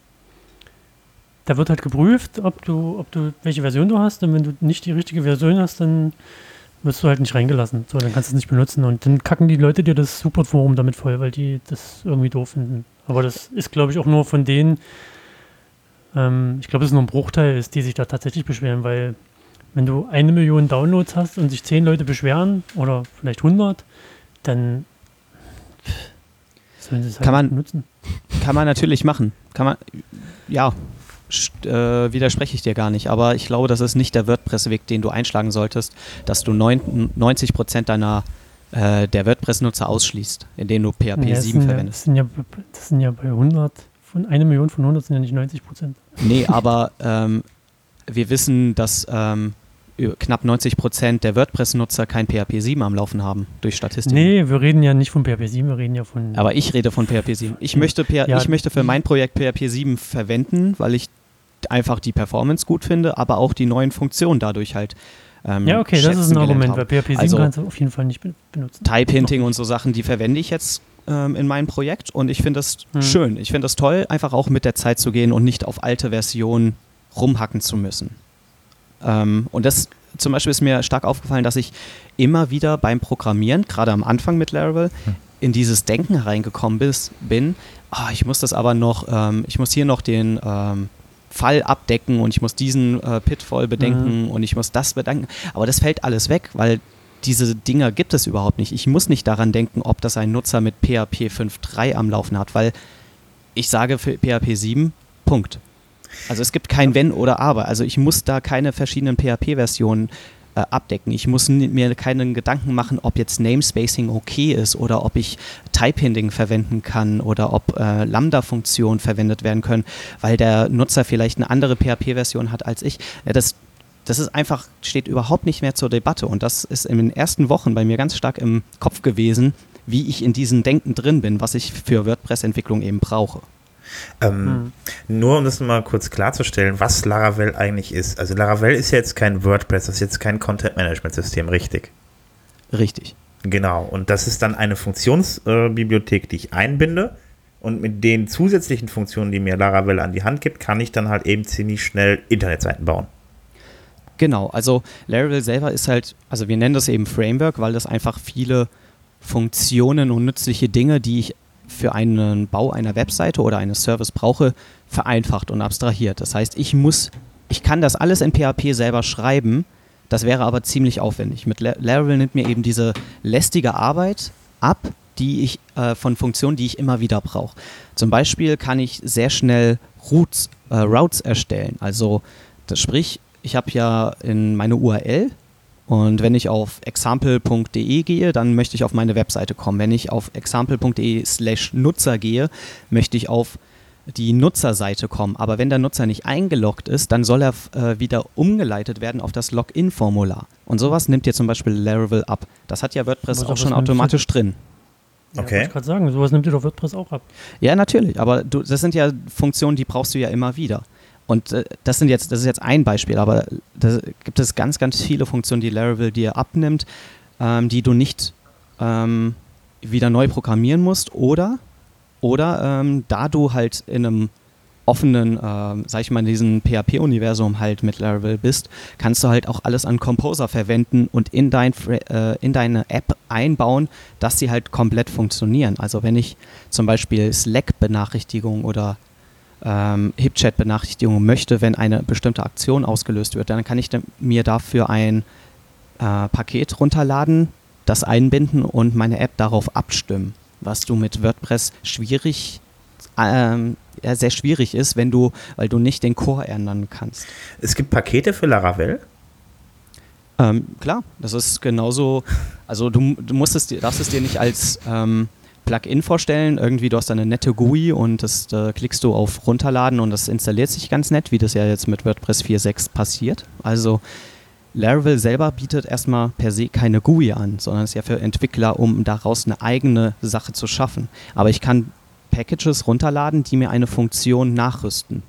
da wird halt geprüft, ob du, ob du, welche Version du hast. Und wenn du nicht die richtige Version hast, dann wirst du halt nicht reingelassen. So, dann kannst du es nicht benutzen. Und dann kacken die Leute dir das Support-Forum damit voll, weil die das irgendwie doof finden. Aber das ist, glaube ich, auch nur von denen, ähm, ich glaube, es ist nur ein Bruchteil ist, die sich da tatsächlich beschweren, weil wenn du eine Million Downloads hast und sich zehn Leute beschweren oder vielleicht 100, dann sollen sie es halt kann man, benutzen. Kann man natürlich machen. Kann man, ja, äh, widerspreche ich dir gar nicht, aber ich glaube, das ist nicht der WordPress-Weg, den du einschlagen solltest, dass du 90 Prozent deiner äh, der WordPress-Nutzer ausschließt, indem du PHP ja, 7 verwendest. Das, sind ja, das sind ja bei 100, von einer Million von 100 sind ja nicht 90 Prozent. Nee, aber ähm, wir wissen, dass ähm, knapp 90 Prozent der WordPress-Nutzer kein PHP 7 am Laufen haben, durch Statistiken. Nee, wir reden ja nicht von PHP 7, wir reden ja von. Aber ich rede von PHP 7. Ich möchte, ja. ich möchte für mein Projekt PHP 7 verwenden, weil ich einfach die Performance gut finde, aber auch die neuen Funktionen dadurch halt. Ähm, ja, okay, das ist ein Argument, weil PHP 7 also, kannst du auf jeden Fall nicht benutzen. Type-Hinting und so Sachen, die verwende ich jetzt ähm, in meinem Projekt und ich finde das hm. schön. Ich finde das toll, einfach auch mit der Zeit zu gehen und nicht auf alte Versionen rumhacken zu müssen. Ähm, und das zum Beispiel ist mir stark aufgefallen, dass ich immer wieder beim Programmieren, gerade am Anfang mit Laravel, hm. in dieses Denken reingekommen bis, bin, oh, ich muss das aber noch, ähm, ich muss hier noch den ähm, Fall abdecken und ich muss diesen äh, Pitfall bedenken mhm. und ich muss das bedenken. Aber das fällt alles weg, weil diese Dinger gibt es überhaupt nicht. Ich muss nicht daran denken, ob das ein Nutzer mit PHP 5.3 am Laufen hat, weil ich sage für PHP 7, Punkt. Also es gibt kein Wenn oder Aber. Also ich muss da keine verschiedenen PHP-Versionen äh, abdecken. Ich muss mir keinen Gedanken machen, ob jetzt Namespacing okay ist oder ob ich Type-Hinding verwenden kann oder ob äh, Lambda-Funktionen verwendet werden können, weil der Nutzer vielleicht eine andere PHP-Version hat als ich. Ja, das, das ist einfach, steht überhaupt nicht mehr zur Debatte. Und das ist in den ersten Wochen bei mir ganz stark im Kopf gewesen, wie ich in diesem Denken drin bin, was ich für WordPress-Entwicklung eben brauche. Ähm, hm. Nur um das mal kurz klarzustellen, was Laravel eigentlich ist. Also Laravel ist ja jetzt kein WordPress, das ist jetzt kein Content-Management-System, richtig? Richtig. Genau, und das ist dann eine Funktionsbibliothek, äh, die ich einbinde. Und mit den zusätzlichen Funktionen, die mir Laravel an die Hand gibt, kann ich dann halt eben ziemlich schnell Internetseiten bauen. Genau, also Laravel selber ist halt, also wir nennen das eben Framework, weil das einfach viele Funktionen und nützliche Dinge, die ich für einen Bau einer Webseite oder eines Service brauche, vereinfacht und abstrahiert. Das heißt, ich muss, ich kann das alles in PHP selber schreiben, das wäre aber ziemlich aufwendig. Mit Laravel nimmt mir eben diese lästige Arbeit ab, die ich äh, von Funktionen, die ich immer wieder brauche. Zum Beispiel kann ich sehr schnell Routes, äh, Routes erstellen. Also das sprich, ich habe ja in meine URL und wenn ich auf example.de gehe, dann möchte ich auf meine Webseite kommen. Wenn ich auf example.de slash Nutzer gehe, möchte ich auf die Nutzerseite kommen. Aber wenn der Nutzer nicht eingeloggt ist, dann soll er äh, wieder umgeleitet werden auf das Login-Formular. Und sowas nimmt dir zum Beispiel Laravel ab. Das hat ja WordPress auch schon automatisch drin. Ja, okay. Ich gerade sagen, sowas nimmt dir doch WordPress auch ab. Ja, natürlich. Aber du, das sind ja Funktionen, die brauchst du ja immer wieder. Und äh, das sind jetzt, das ist jetzt ein Beispiel, aber da gibt es ganz, ganz viele Funktionen, die Laravel dir abnimmt, ähm, die du nicht ähm, wieder neu programmieren musst oder, oder ähm, da du halt in einem offenen, äh, sag ich mal, in diesem PHP-Universum halt mit Laravel bist, kannst du halt auch alles an Composer verwenden und in, dein, äh, in deine App einbauen, dass sie halt komplett funktionieren. Also wenn ich zum Beispiel Slack-Benachrichtigungen oder ähm, HipChat-Benachrichtigungen möchte, wenn eine bestimmte Aktion ausgelöst wird, dann kann ich mir dafür ein äh, Paket runterladen, das einbinden und meine App darauf abstimmen, was du mit WordPress schwierig ähm, ja, sehr schwierig ist, wenn du, weil du nicht den Core ändern kannst. Es gibt Pakete für Laravel? Ähm, klar, das ist genauso, also du, du musst es, darfst es dir nicht als ähm, Plugin vorstellen. Irgendwie, du hast eine nette GUI und das da klickst du auf Runterladen und das installiert sich ganz nett, wie das ja jetzt mit WordPress 4.6 passiert. Also Laravel selber bietet erstmal per se keine GUI an, sondern ist ja für Entwickler, um daraus eine eigene Sache zu schaffen. Aber ich kann Packages runterladen, die mir eine Funktion nachrüsten,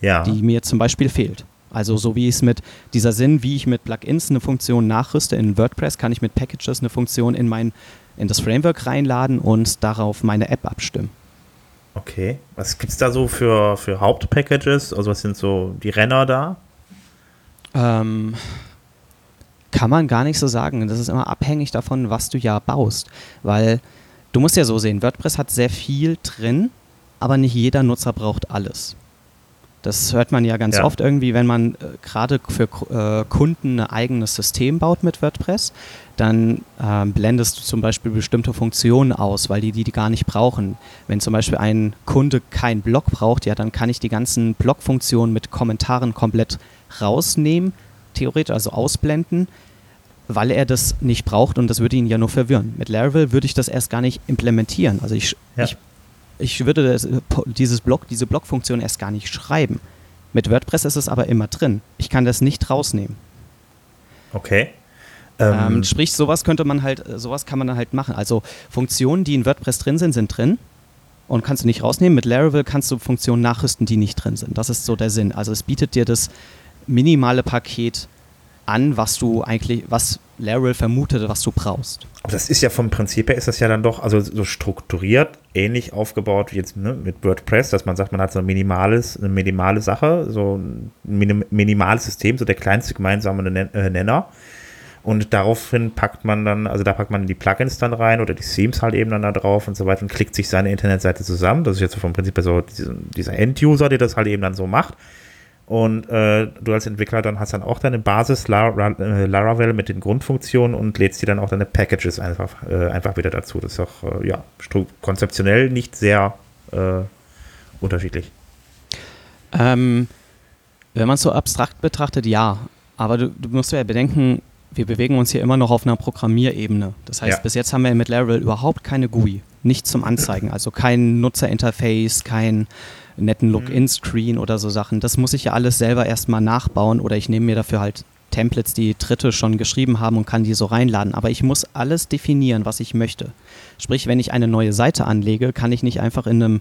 ja. die mir zum Beispiel fehlt. Also so wie es mit dieser Sinn, wie ich mit Plugins eine Funktion nachrüste in WordPress, kann ich mit Packages eine Funktion in mein in das Framework reinladen und darauf meine App abstimmen. Okay. Was gibt es da so für, für Hauptpackages? Also was sind so die Renner da? Ähm, kann man gar nicht so sagen. Das ist immer abhängig davon, was du ja baust. Weil du musst ja so sehen, WordPress hat sehr viel drin, aber nicht jeder Nutzer braucht alles. Das hört man ja ganz ja. oft irgendwie, wenn man äh, gerade für äh, Kunden ein eigenes System baut mit WordPress, dann äh, blendest du zum Beispiel bestimmte Funktionen aus, weil die die, die gar nicht brauchen. Wenn zum Beispiel ein Kunde keinen Blog braucht, ja, dann kann ich die ganzen Blog-Funktionen mit Kommentaren komplett rausnehmen, theoretisch, also ausblenden, weil er das nicht braucht und das würde ihn ja nur verwirren. Mit Laravel würde ich das erst gar nicht implementieren. Also ich, ja. ich ich würde das, dieses Block, diese Blockfunktion erst gar nicht schreiben. Mit WordPress ist es aber immer drin. Ich kann das nicht rausnehmen. Okay. Ähm, ähm, sprich, sowas könnte man halt, sowas kann man dann halt machen. Also Funktionen, die in WordPress drin sind, sind drin und kannst du nicht rausnehmen. Mit Laravel kannst du Funktionen nachrüsten, die nicht drin sind. Das ist so der Sinn. Also es bietet dir das minimale Paket an, was du eigentlich, was Laravel vermutet, was du brauchst. Das ist ja vom Prinzip her ist das ja dann doch also so strukturiert, ähnlich aufgebaut wie jetzt ne, mit WordPress, dass man sagt, man hat so ein minimales, eine minimale Sache, so ein minim, minimales System, so der kleinste gemeinsame äh, Nenner. Und daraufhin packt man dann, also da packt man die Plugins dann rein oder die Themes halt eben dann da drauf und so weiter und klickt sich seine Internetseite zusammen. Das ist jetzt vom Prinzip so dieser End-User, der das halt eben dann so macht. Und äh, du als Entwickler dann hast dann auch deine Basis äh, Laravel mit den Grundfunktionen und lädst dir dann auch deine Packages einfach, äh, einfach wieder dazu. Das ist auch äh, ja, konzeptionell nicht sehr äh, unterschiedlich. Ähm, wenn man es so abstrakt betrachtet, ja. Aber du, du musst ja bedenken, wir bewegen uns hier immer noch auf einer Programmierebene. Das heißt, ja. bis jetzt haben wir mit Laravel überhaupt keine GUI, nichts zum Anzeigen, also kein Nutzerinterface, kein netten Login-Screen oder so Sachen. Das muss ich ja alles selber erstmal nachbauen oder ich nehme mir dafür halt Templates, die Dritte schon geschrieben haben und kann die so reinladen. Aber ich muss alles definieren, was ich möchte. Sprich, wenn ich eine neue Seite anlege, kann ich nicht einfach in einem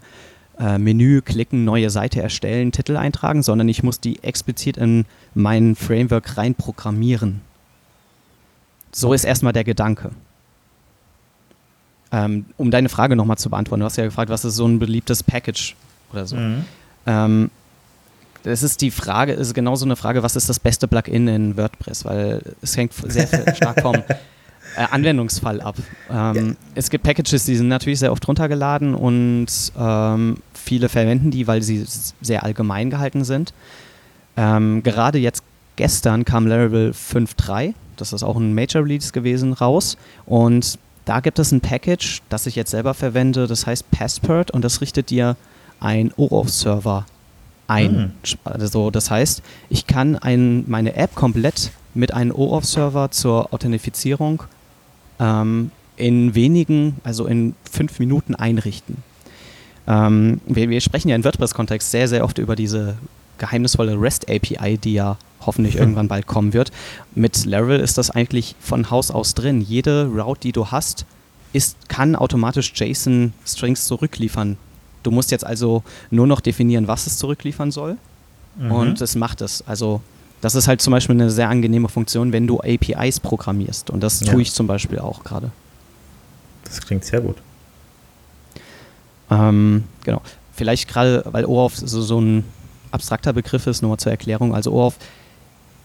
äh, Menü klicken, neue Seite erstellen, Titel eintragen, sondern ich muss die explizit in mein Framework rein programmieren. So ist erstmal der Gedanke. Ähm, um deine Frage nochmal zu beantworten, du hast ja gefragt, was ist so ein beliebtes Package oder so. Mhm. Ähm, das ist die Frage, ist genau so eine Frage, was ist das beste Plugin in WordPress? Weil es hängt sehr stark vom äh, Anwendungsfall ab. Ähm, ja. Es gibt Packages, die sind natürlich sehr oft runtergeladen und ähm, viele verwenden die, weil sie sehr allgemein gehalten sind. Ähm, gerade jetzt gestern kam Laravel 5.3, das ist auch ein Major Release gewesen, raus und da gibt es ein Package, das ich jetzt selber verwende, das heißt Passport und das richtet dir ein OAuth-Server ein. Mhm. Also das heißt, ich kann ein, meine App komplett mit einem OAuth-Server zur Authentifizierung ähm, in wenigen, also in fünf Minuten einrichten. Ähm, wir, wir, sprechen ja im WordPress-Kontext sehr, sehr oft über diese geheimnisvolle REST-API, die ja hoffentlich mhm. irgendwann bald kommen wird. Mit Laravel ist das eigentlich von Haus aus drin. Jede Route, die du hast, ist, kann automatisch JSON-Strings zurückliefern Du musst jetzt also nur noch definieren, was es zurückliefern soll. Mhm. Und es macht es. Also das ist halt zum Beispiel eine sehr angenehme Funktion, wenn du APIs programmierst. Und das ja. tue ich zum Beispiel auch gerade. Das klingt sehr gut. Ähm, genau. Vielleicht gerade, weil OAuth so, so ein abstrakter Begriff ist, nur zur Erklärung. Also OAuth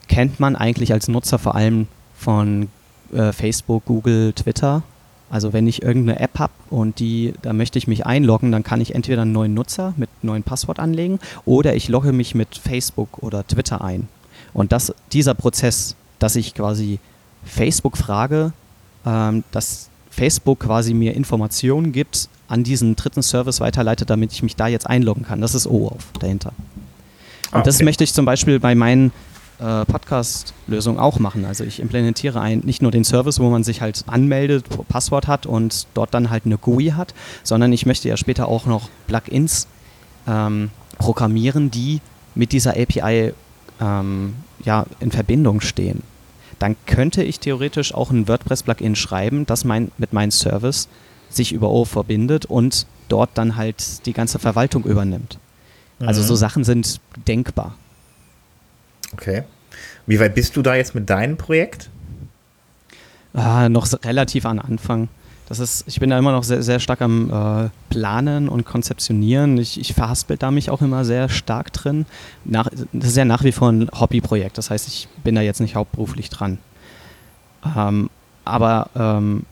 kennt man eigentlich als Nutzer vor allem von äh, Facebook, Google, Twitter. Also wenn ich irgendeine App habe und die, da möchte ich mich einloggen, dann kann ich entweder einen neuen Nutzer mit neuen Passwort anlegen oder ich logge mich mit Facebook oder Twitter ein. Und das, dieser Prozess, dass ich quasi Facebook frage, ähm, dass Facebook quasi mir Informationen gibt, an diesen dritten Service weiterleitet, damit ich mich da jetzt einloggen kann. Das ist OAuth dahinter. Und ah, okay. das möchte ich zum Beispiel bei meinen äh, Podcast-Lösung auch machen. Also ich implementiere ein, nicht nur den Service, wo man sich halt anmeldet, Passwort hat und dort dann halt eine GUI hat, sondern ich möchte ja später auch noch Plugins ähm, programmieren, die mit dieser API ähm, ja, in Verbindung stehen. Dann könnte ich theoretisch auch ein WordPress-Plugin schreiben, das mein, mit meinem Service sich über O verbindet und dort dann halt die ganze Verwaltung übernimmt. Also so mhm. Sachen sind denkbar. Okay. Wie weit bist du da jetzt mit deinem Projekt? Ah, noch relativ am Anfang. Das ist, ich bin da immer noch sehr, sehr stark am äh, Planen und Konzeptionieren. Ich, ich verhaspel da mich auch immer sehr stark drin. Nach, das ist ja nach wie vor ein Hobbyprojekt. Das heißt, ich bin da jetzt nicht hauptberuflich dran. Ähm, aber ähm,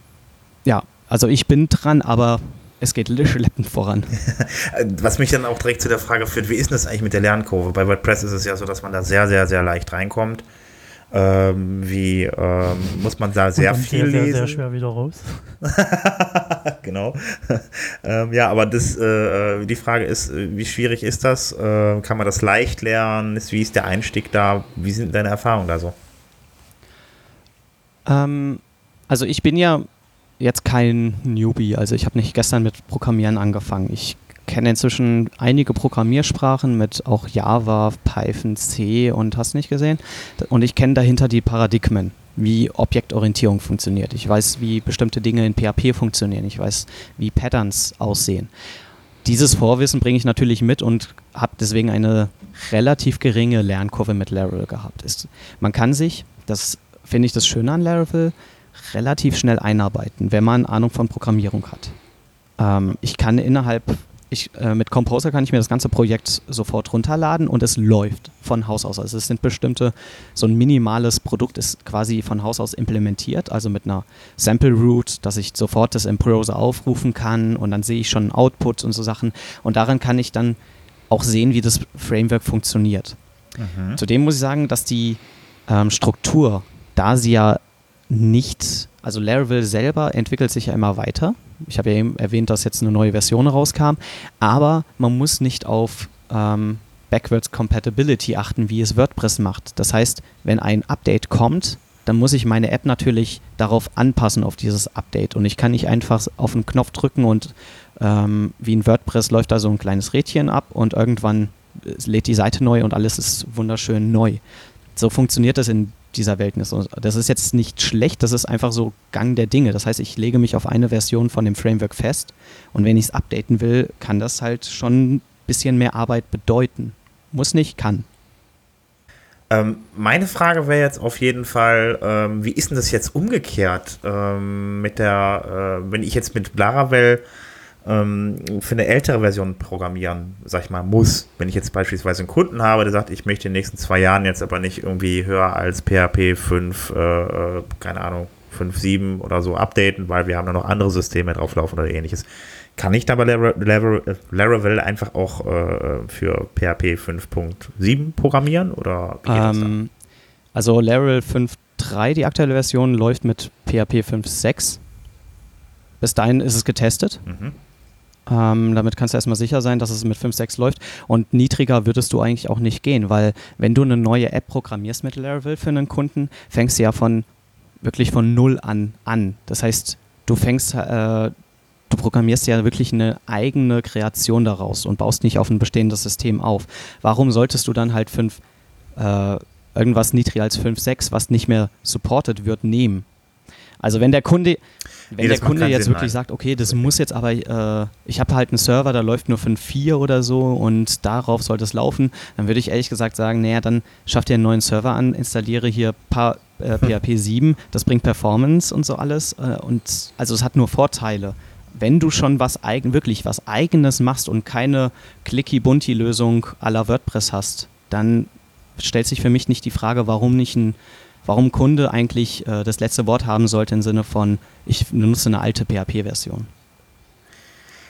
ja, also ich bin dran, aber es geht schleppend voran. Was mich dann auch direkt zu der Frage führt, wie ist das eigentlich mit der Lernkurve? Bei WordPress ist es ja so, dass man da sehr, sehr, sehr leicht reinkommt. Ähm, wie ähm, muss man da sehr viel sehr, lesen? Sehr, sehr schwer wieder raus. genau. ähm, ja, aber das, äh, die Frage ist, äh, wie schwierig ist das? Äh, kann man das leicht lernen? Wie ist der Einstieg da? Wie sind deine Erfahrungen da so? Ähm, also ich bin ja jetzt kein Newbie. Also ich habe nicht gestern mit Programmieren angefangen. Ich kenne inzwischen einige Programmiersprachen mit auch Java, Python, C und hast nicht gesehen. Und ich kenne dahinter die Paradigmen, wie Objektorientierung funktioniert. Ich weiß, wie bestimmte Dinge in PHP funktionieren. Ich weiß, wie Patterns aussehen. Dieses Vorwissen bringe ich natürlich mit und habe deswegen eine relativ geringe Lernkurve mit Laravel gehabt. Man kann sich das finde ich das Schöne an Laravel, relativ schnell einarbeiten, wenn man Ahnung von Programmierung hat. Ähm, ich kann innerhalb, ich, äh, mit Composer kann ich mir das ganze Projekt sofort runterladen und es läuft von Haus aus. Also es sind bestimmte, so ein minimales Produkt ist quasi von Haus aus implementiert, also mit einer Sample Root, dass ich sofort das im Browser aufrufen kann und dann sehe ich schon Output und so Sachen. Und daran kann ich dann auch sehen, wie das Framework funktioniert. Mhm. Zudem muss ich sagen, dass die ähm, Struktur, da sie ja nicht, also Laravel selber entwickelt sich ja immer weiter. Ich habe ja eben erwähnt, dass jetzt eine neue Version rauskam, aber man muss nicht auf ähm, Backwards Compatibility achten, wie es WordPress macht. Das heißt, wenn ein Update kommt, dann muss ich meine App natürlich darauf anpassen, auf dieses Update. Und ich kann nicht einfach auf einen Knopf drücken und ähm, wie in WordPress läuft da so ein kleines Rädchen ab und irgendwann lädt die Seite neu und alles ist wunderschön neu. So funktioniert das in dieser Welt nicht. Das ist jetzt nicht schlecht, das ist einfach so Gang der Dinge. Das heißt, ich lege mich auf eine Version von dem Framework fest und wenn ich es updaten will, kann das halt schon ein bisschen mehr Arbeit bedeuten. Muss nicht, kann. Ähm, meine Frage wäre jetzt auf jeden Fall, ähm, wie ist denn das jetzt umgekehrt ähm, mit der, äh, wenn ich jetzt mit Laravel für eine ältere Version programmieren, sag ich mal, muss. Wenn ich jetzt beispielsweise einen Kunden habe, der sagt, ich möchte in den nächsten zwei Jahren jetzt aber nicht irgendwie höher als PHP 5, äh, äh, keine Ahnung, 5, 7 oder so updaten, weil wir haben da noch andere Systeme drauflaufen oder ähnliches. Kann ich da bei Laravel einfach auch äh, für PHP 5.7 programmieren oder wie geht ähm, das Also Laravel 5.3, die aktuelle Version, läuft mit PHP 5.6. Bis dahin ist es getestet. Mhm. Ähm, damit kannst du erstmal sicher sein, dass es mit 5.6 läuft. Und niedriger würdest du eigentlich auch nicht gehen, weil wenn du eine neue App programmierst mit Laravel für einen Kunden, fängst du ja von wirklich von null an an. Das heißt, du fängst, äh, du programmierst ja wirklich eine eigene Kreation daraus und baust nicht auf ein bestehendes System auf. Warum solltest du dann halt 5, äh, irgendwas niedriger als 5.6, was nicht mehr supported wird, nehmen? Also wenn der Kunde, wenn nee, der Kunde jetzt Sinn, wirklich nein. sagt, okay, das muss jetzt aber, äh, ich habe halt einen Server, da läuft nur 5.4 oder so und darauf sollte es laufen, dann würde ich ehrlich gesagt sagen, naja, dann schafft ihr einen neuen Server an, installiere hier paar äh, PHP 7, das bringt Performance und so alles äh, und also es hat nur Vorteile. Wenn du schon was eigen, wirklich was eigenes machst und keine clicky-bunty-Lösung à la WordPress hast, dann stellt sich für mich nicht die Frage, warum nicht ein warum Kunde eigentlich äh, das letzte Wort haben sollte im Sinne von, ich nutze eine alte PHP-Version.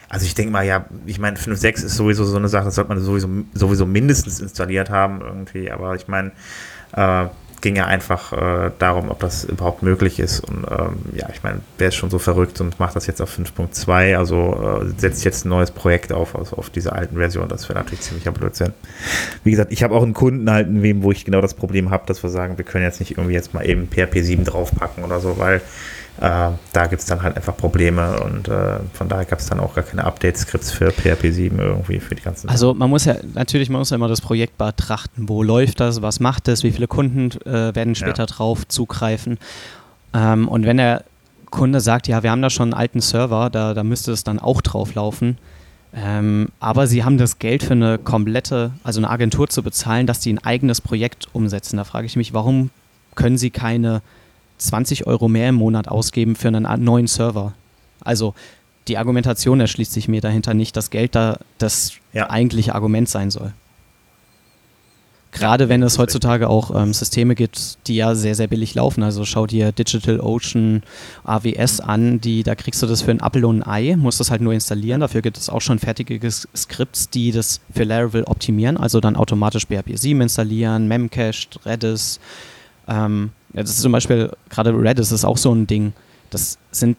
Also ich denke mal, ja, ich meine, 5.6 ist sowieso so eine Sache, das sollte man sowieso, sowieso mindestens installiert haben irgendwie, aber ich meine, äh, ging ja einfach äh, darum, ob das überhaupt möglich ist. Und ähm, ja, ich meine, wer ist schon so verrückt und macht das jetzt auf 5.2, also äh, setzt jetzt ein neues Projekt auf, also auf dieser alten Version, das wäre natürlich ziemlicher Blödsinn. Wie gesagt, ich habe auch einen Kunden halt, in wem, wo ich genau das Problem habe, dass wir sagen, wir können jetzt nicht irgendwie jetzt mal eben PHP 7 draufpacken oder so, weil äh, da gibt es dann halt einfach Probleme und äh, von daher gab es dann auch gar keine Update-Skripts für PHP 7 irgendwie für die ganzen. Also man muss ja natürlich, man muss ja immer das Projekt betrachten, wo läuft das, was macht es, wie viele Kunden äh, werden später ja. drauf zugreifen. Ähm, und wenn der Kunde sagt, ja, wir haben da schon einen alten Server, da, da müsste es dann auch drauf laufen. Ähm, aber sie haben das Geld für eine komplette, also eine Agentur zu bezahlen, dass die ein eigenes Projekt umsetzen. Da frage ich mich, warum können sie keine 20 Euro mehr im Monat ausgeben für einen neuen Server. Also die Argumentation erschließt sich mir dahinter nicht, dass Geld da das ja. eigentliche Argument sein soll. Gerade wenn es heutzutage auch ähm, Systeme gibt, die ja sehr, sehr billig laufen. Also schau dir DigitalOcean AWS an, die, da kriegst du das für ein Apple und ein Ei, musst das halt nur installieren. Dafür gibt es auch schon fertige Skripts, die das für Laravel optimieren, also dann automatisch PHP 7 installieren, Memcached, Redis, ähm, das ist zum Beispiel, gerade Redis ist auch so ein Ding. Das sind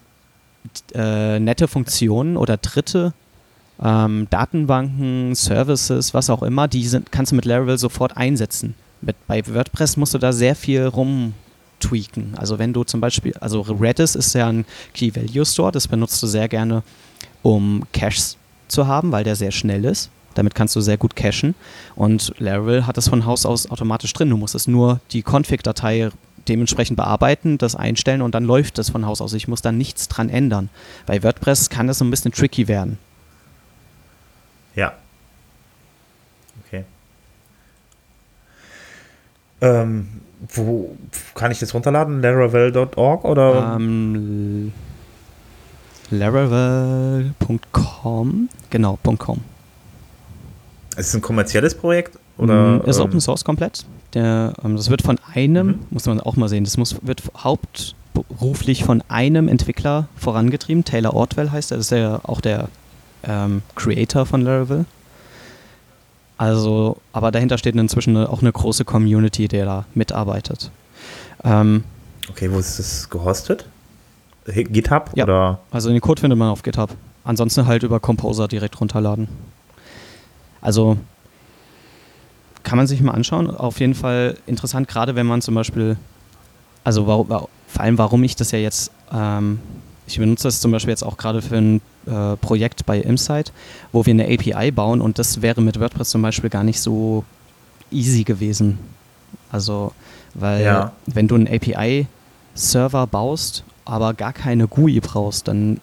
äh, nette Funktionen oder dritte ähm, Datenbanken, Services, was auch immer, die sind, kannst du mit Laravel sofort einsetzen. Mit, bei WordPress musst du da sehr viel rumtweaken. Also wenn du zum Beispiel, also Redis ist ja ein Key Value Store, das benutzt du sehr gerne, um Caches zu haben, weil der sehr schnell ist. Damit kannst du sehr gut cachen. Und Laravel hat das von Haus aus automatisch drin. Du musst es nur die Config-Datei dementsprechend bearbeiten, das einstellen und dann läuft das von Haus aus. Ich muss da nichts dran ändern. Bei WordPress kann das so ein bisschen tricky werden. Ja. Okay. Ähm, wo kann ich das runterladen? Laravel.org oder? Ähm, Laravel.com, genau, .com. Ist es ein kommerzielles Projekt? Oder, Mm, ist ähm, Open Source komplett. Der, ähm, das wird von einem, Mhm. muss man auch mal sehen, das muss, wird hauptberuflich von einem Entwickler vorangetrieben. Taylor Ortwell heißt er, das ist der, auch der ähm, Creator von Laravel. Also, aber dahinter steht inzwischen auch eine große Community, der da mitarbeitet. Ähm, Okay, wo ist das gehostet? GitHub Ja. oder? Also den Code findet man auf GitHub. Ansonsten halt über Composer direkt runterladen. Also kann man sich mal anschauen. Auf jeden Fall interessant, gerade wenn man zum Beispiel, also warum, wa- vor allem warum ich das ja jetzt, ähm, ich benutze das zum Beispiel jetzt auch gerade für ein äh, Projekt bei Insight, wo wir eine API bauen und das wäre mit WordPress zum Beispiel gar nicht so easy gewesen. Also, weil Ja. wenn du einen API-Server baust, aber gar keine GUI brauchst, dann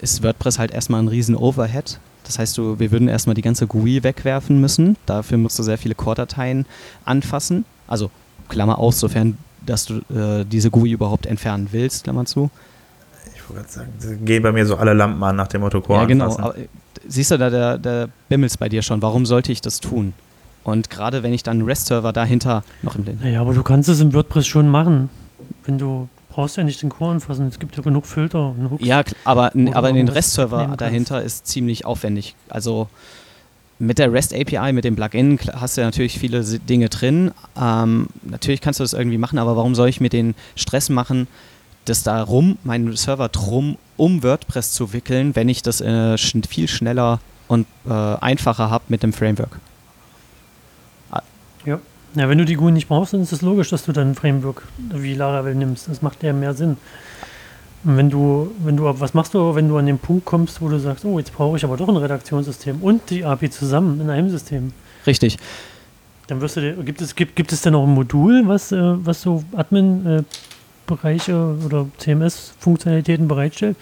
ist WordPress halt erstmal ein riesen Overhead. Das heißt, du, wir würden erstmal die ganze GUI wegwerfen müssen. Dafür musst du sehr viele Core-Dateien anfassen. Also Klammer aus, sofern dass du äh, diese GUI überhaupt entfernen willst, Klammer zu. Ich wollte gerade sagen, da gehen bei mir so alle Lampen an nach dem Motto Core ja, genau. anfassen. Aber, äh, siehst du, da der, der bimmelt bei dir schon. Warum sollte ich das tun? Und gerade wenn ich dann einen REST-Server dahinter noch im Naja, aber du kannst es im WordPress schon machen. Wenn du brauchst ja nicht den Core anfassen. Es gibt ja genug Filter und Hooks. Ja, aber, aber den REST-Server dahinter ist ziemlich aufwendig. Also mit der REST API, mit dem Plugin hast du ja natürlich viele Dinge drin. Ähm, natürlich kannst du das irgendwie machen, aber warum soll ich mir den Stress machen, das da rum, meinen Server drum um WordPress zu wickeln, wenn ich das äh, viel schneller und äh, einfacher habe mit dem Framework? Ja. wenn du die GUI nicht brauchst, dann ist es logisch, dass du dann ein Framework wie Laravel nimmst. Das macht ja mehr Sinn. Und wenn du, wenn du, was machst du, wenn du an den Punkt kommst, wo du sagst, oh, jetzt brauche ich aber doch ein Redaktionssystem und die API zusammen in einem System? Richtig. Dann wirst du dir, gibt es, gibt, gibt es denn auch ein Modul, was, äh, was so Admin-Bereiche oder CMS-Funktionalitäten bereitstellt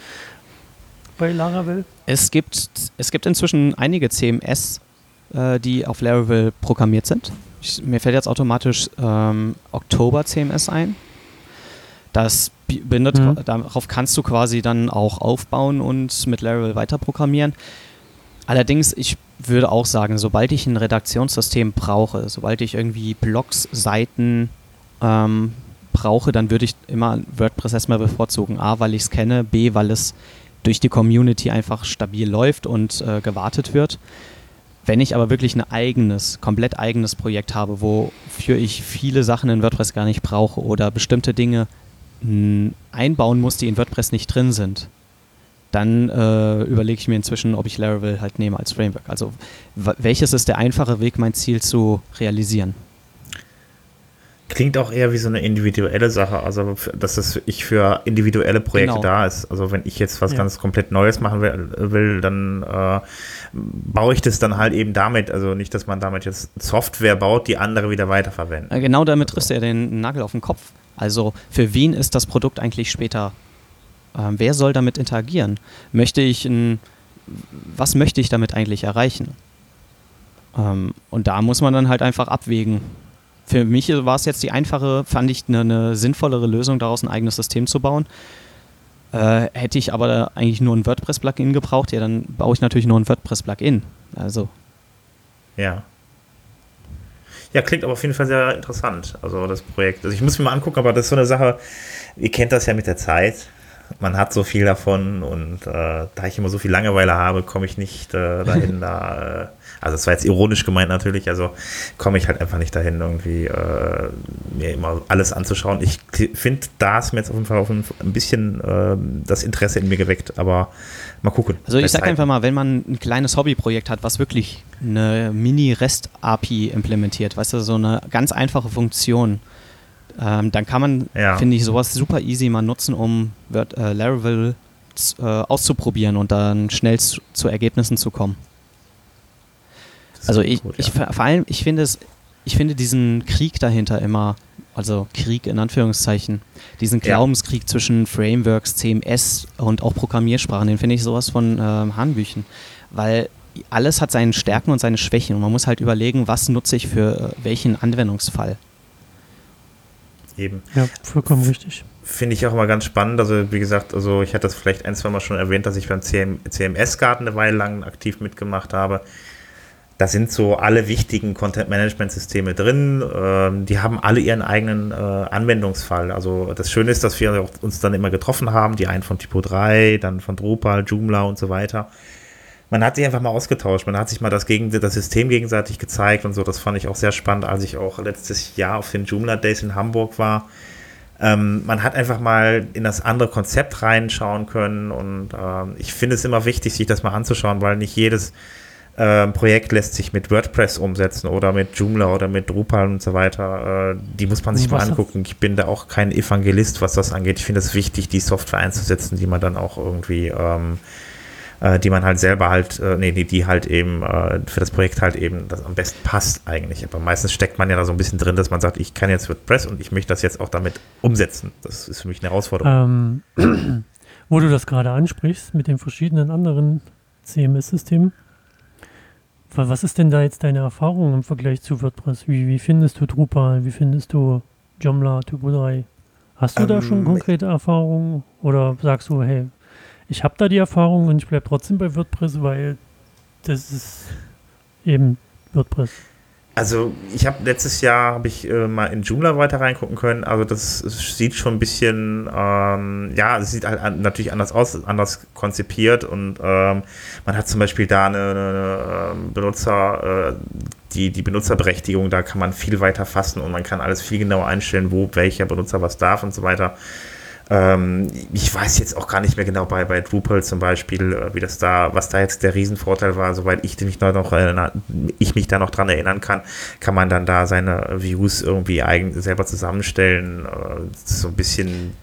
bei Laravel? Es gibt, es gibt inzwischen einige CMS, äh, die auf Laravel programmiert sind. Ich, mir fällt jetzt automatisch ähm, Oktober CMS ein. Das bi- bindet, Mhm. darauf kannst du quasi dann auch aufbauen und mit Laravel weiter programmieren. Allerdings, ich würde auch sagen, sobald ich ein Redaktionssystem brauche, sobald ich irgendwie Blogs, Seiten ähm, brauche, dann würde ich immer WordPress erstmal bevorzugen. A, weil ich es kenne, B, weil es durch die Community einfach stabil läuft und äh, gewartet wird. Wenn ich aber wirklich ein eigenes, komplett eigenes Projekt habe, wofür ich viele Sachen in WordPress gar nicht brauche oder bestimmte Dinge mh, einbauen muss, die in WordPress nicht drin sind, dann äh, überlege ich mir inzwischen, ob ich Laravel halt nehme als Framework. Also welches ist der einfache Weg, mein Ziel zu realisieren? Klingt auch eher wie so eine individuelle Sache, also dass das ich für individuelle Projekte Genau. da ist. Also wenn ich jetzt was Ja. ganz komplett Neues machen will, will dann äh, baue ich das dann halt eben damit. Also nicht, dass man damit jetzt Software baut, die andere wieder weiterverwenden. Äh, Genau damit triffst du ja den Nagel auf den Kopf. Also für wen ist das Produkt eigentlich später? Ähm, wer soll damit interagieren? Möchte ich ein, was möchte ich damit eigentlich erreichen? Ähm, und da muss man dann halt einfach abwägen. Für mich war es jetzt die einfache, fand ich eine, eine sinnvollere Lösung, daraus ein eigenes System zu bauen. Äh, hätte ich aber eigentlich nur ein WordPress-Plugin gebraucht, ja, dann baue ich natürlich nur ein WordPress-Plugin. Also Ja. Ja, klingt aber auf jeden Fall sehr interessant, also das Projekt. Also ich muss mir mal angucken, aber das ist so eine Sache, ihr kennt das ja mit der Zeit. Man hat so viel davon und äh, da ich immer so viel Langeweile habe, komme ich nicht äh, dahin, da, äh, also das war jetzt ironisch gemeint natürlich, also komme ich halt einfach nicht dahin, irgendwie äh, mir immer alles anzuschauen. Ich finde, da ist mir jetzt auf jeden Fall auf ein, bisschen äh, das Interesse in mir geweckt, aber mal gucken. Also ich sag Zeiten. einfach mal, wenn man ein kleines Hobbyprojekt hat, was wirklich eine Mini-REST-API implementiert, weißt du, so eine ganz einfache Funktion, ähm, dann kann man, Ja. finde ich, sowas super easy mal nutzen, um Word, äh, Laravel äh, auszuprobieren und dann schnell zu, zu Ergebnissen zu kommen. Also ich, gut, ich ja. vor vor allem, ich finde es, ich finde diesen Krieg dahinter immer, also Krieg in Anführungszeichen, diesen Ja. Glaubenskrieg zwischen Frameworks, CMS und auch Programmiersprachen, den finde ich sowas von ähm, Hanebüchen. Weil alles hat seine Stärken und seine Schwächen und man muss halt überlegen, was nutze ich für äh, welchen Anwendungsfall. Eben. Ja, vollkommen richtig. Finde ich auch immer ganz spannend. Also, wie gesagt, also ich hatte das vielleicht ein, zwei Mal schon erwähnt, dass ich beim CM, CMS-Garten eine Weile lang aktiv mitgemacht habe. Da sind so alle wichtigen Content-Management-Systeme drin. Ähm, die haben alle ihren eigenen äh, Anwendungsfall. Also das Schöne ist, dass wir uns dann immer getroffen haben. Die einen von Typo 3, dann von Drupal, Joomla und so weiter. Man hat sich einfach mal ausgetauscht. Man hat sich mal das, gegen, das System gegenseitig gezeigt und so. Das fand ich auch sehr spannend, als ich auch letztes Jahr auf den Joomla Days in Hamburg war. Ähm, man hat einfach mal in das andere Konzept reinschauen können und ähm, ich finde es immer wichtig, sich das mal anzuschauen, weil nicht jedes äh, Projekt lässt sich mit WordPress umsetzen oder mit Joomla oder mit Drupal und so weiter. Äh, die muss man sich was mal angucken. Ich bin da auch kein Evangelist, was das angeht. Ich finde es wichtig, die Software einzusetzen, die man dann auch irgendwie, ähm, äh, die man halt selber halt, äh, nee, die, die halt eben äh, für das Projekt halt eben das am besten passt eigentlich. Aber meistens steckt man ja da so ein bisschen drin, dass man sagt, ich kann jetzt WordPress und ich möchte das jetzt auch damit umsetzen. Das ist für mich eine Herausforderung. Ähm, wo du das gerade ansprichst mit den verschiedenen anderen CMS-Systemen, was ist denn da jetzt deine Erfahrung im Vergleich zu WordPress? Wie, wie findest du Drupal? Wie findest du Joomla, Typo 3? Hast du ähm, da schon konkrete Erfahrungen? Oder sagst du, hey, ich habe da die Erfahrung und ich bleibe trotzdem bei WordPress, weil das ist eben WordPress? Also ich habe letztes Jahr habe ich äh, mal in Joomla weiter reingucken können. Also das sieht schon ein bisschen, ähm, ja, es sieht halt natürlich anders aus, anders konzipiert und ähm, man hat zum Beispiel da eine, eine, eine ähm, Benutzer, äh, die, die Benutzerberechtigung, da kann man viel weiter fassen und man kann alles viel genauer einstellen, wo welcher Benutzer was darf und so weiter. Ähm, ich weiß jetzt auch gar nicht mehr genau bei, bei Drupal zum Beispiel, äh, wie das da, was da jetzt der Riesenvorteil war, soweit ich mich noch erinnern, ich mich da noch dran erinnern kann, kann man dann da seine Views irgendwie eigen, selber zusammenstellen, äh, so ein bisschen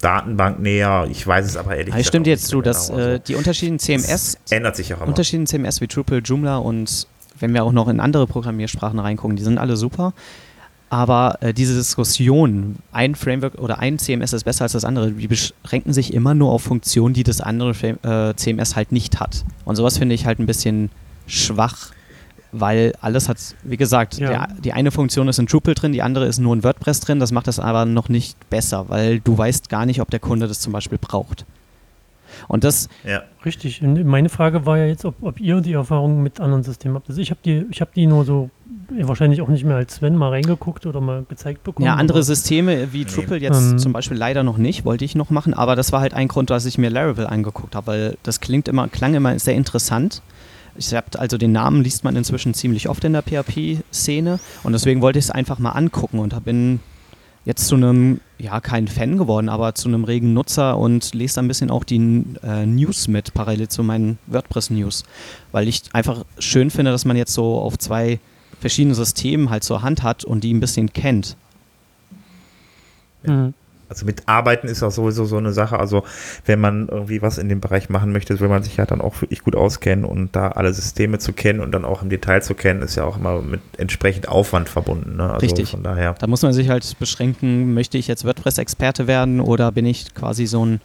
Datenbank näher. Ich weiß es aber ehrlich gesagt. Stimmt jetzt zu, dass genau. äh, die unterschiedlichen CMS das ändert sich auch immer. Unterschiedlichen CMS wie Drupal, Joomla und wenn wir auch noch in andere Programmiersprachen reingucken, die sind alle super. Aber äh, diese Diskussion, ein Framework oder ein CMS ist besser als das andere, die beschränken sich immer nur auf Funktionen, die das andere äh, CMS halt nicht hat. Und sowas finde ich halt ein bisschen schwach, weil alles hat, wie gesagt, ja. der, die eine Funktion ist in Drupal drin, die andere ist nur in WordPress drin. Das macht das aber noch nicht besser, weil du weißt gar nicht, ob der Kunde das zum Beispiel braucht. Und das. Ja. Richtig. Und meine Frage war ja jetzt, ob, ob ihr die Erfahrung mit anderen Systemen habt. Also ich habe die, ich hab die nur so wahrscheinlich auch nicht mehr als Sven mal reingeguckt oder mal gezeigt bekommen. Ja, andere Systeme wie Drupal jetzt ähm. zum Beispiel leider noch nicht, wollte ich noch machen, aber das war halt ein Grund, dass ich mir Laravel angeguckt habe, weil das klingt immer, klang immer sehr interessant. Ich hab, also den Namen liest man inzwischen ziemlich oft in der PHP-Szene und deswegen wollte ich es einfach mal angucken und bin jetzt zu einem, ja, kein Fan geworden, aber zu einem regen Nutzer und lese ein bisschen auch die äh, News mit, parallel zu meinen WordPress-News, weil ich einfach schön finde, dass man jetzt so auf zwei verschiedene Systeme halt zur Hand hat und die ein bisschen kennt. Mhm. Also mit Arbeiten ist auch sowieso so eine Sache. Also wenn man irgendwie was in dem Bereich machen möchte, will man sich ja dann auch wirklich gut auskennen und da alle Systeme zu kennen und dann auch im Detail zu kennen, ist ja auch immer mit entsprechend Aufwand verbunden. Ne? Also Richtig. Von daher. Da muss man sich halt beschränken, möchte ich jetzt WordPress-Experte werden oder bin ich quasi so ein,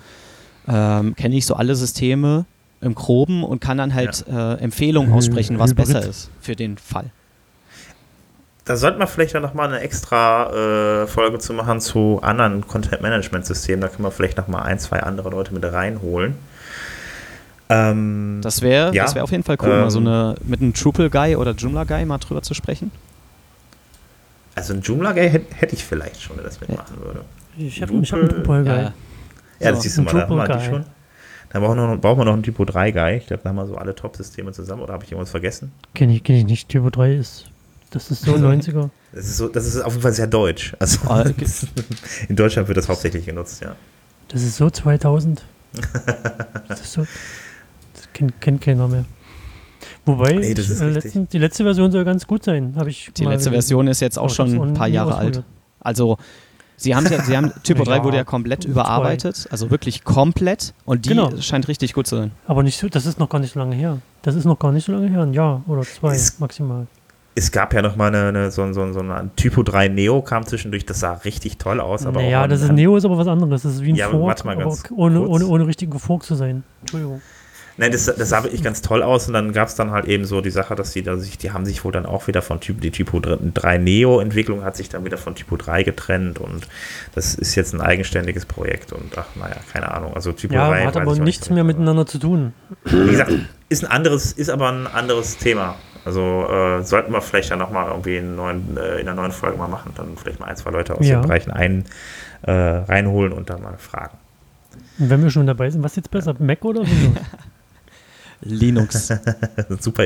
ähm, kenne ich so alle Systeme im Groben und kann dann halt ja. äh, Empfehlungen aussprechen, was besser ist für den Fall da sollte man vielleicht dann nochmal eine extra äh, Folge zu machen zu anderen Content-Management-Systemen. Da können wir vielleicht nochmal ein, zwei andere Leute mit reinholen. Ähm, das wäre ja, wär auf jeden Fall cool, ähm, mal so eine, mit einem Drupal-Guy oder Joomla-Guy mal drüber zu sprechen. Also ein Joomla-Guy hätte hätt ich vielleicht schon, der das mitmachen würde. Ich habe hab einen Drupal-Guy. Ja, ja, das siehst du mal, da haben wir die schon. Dann brauchen wir, noch, brauchen wir noch einen Typo 3-Guy. Ich glaube, da haben wir so alle Top-Systeme zusammen. Oder habe ich irgendwas vergessen? Kenne ich, kenn ich nicht. Typo 3 ist das ist so 90er. Das ist, so, das ist auf jeden Fall sehr deutsch. Also ah, okay. in Deutschland wird das hauptsächlich genutzt, ja. Das ist so 2000. das ist so. Das kennt, kennt keiner mehr. Wobei, nee, äh, letzten, die letzte Version soll ganz gut sein, habe ich. Die letzte Version ist jetzt auch schon ein paar Jahre alt. Also, Sie haben, ja, Sie haben Typo 3 ja, wurde ja komplett überarbeitet, zwei. also wirklich komplett und die genau. scheint richtig gut zu sein. Aber nicht so, das ist noch gar nicht so lange her. Das ist noch gar nicht so lange her, ein Jahr oder zwei es, maximal es gab ja noch mal eine, eine, so, so, so ein Typo 3 Neo kam zwischendurch, das sah richtig toll aus. Aber naja, das ist Neo ist aber was anderes. Das ist wie ein ja, Fork, ohne, ohne, ohne richtigen Fork zu sein. Entschuldigung. Nein, das, das sah wirklich ganz toll aus und dann gab es dann halt eben so die Sache, dass die da sich, die haben sich wohl dann auch wieder von Typ, die Typo 3 Neo-Entwicklung hat sich dann wieder von Typo 3 getrennt und das ist jetzt ein eigenständiges Projekt und ach, naja, keine Ahnung. Also Typo ja, 3 hat aber nichts nicht mehr miteinander zu tun. Wie gesagt, ist ein anderes, ist aber ein anderes Thema. Also äh, sollten wir vielleicht dann nochmal irgendwie in, neuen, äh, in einer neuen Folge mal machen, dann vielleicht mal ein, zwei Leute aus ja. den Bereichen ein, äh, reinholen und dann mal fragen. Und wenn wir schon dabei sind, was ist jetzt besser, Mac oder Windows? Linux. Super,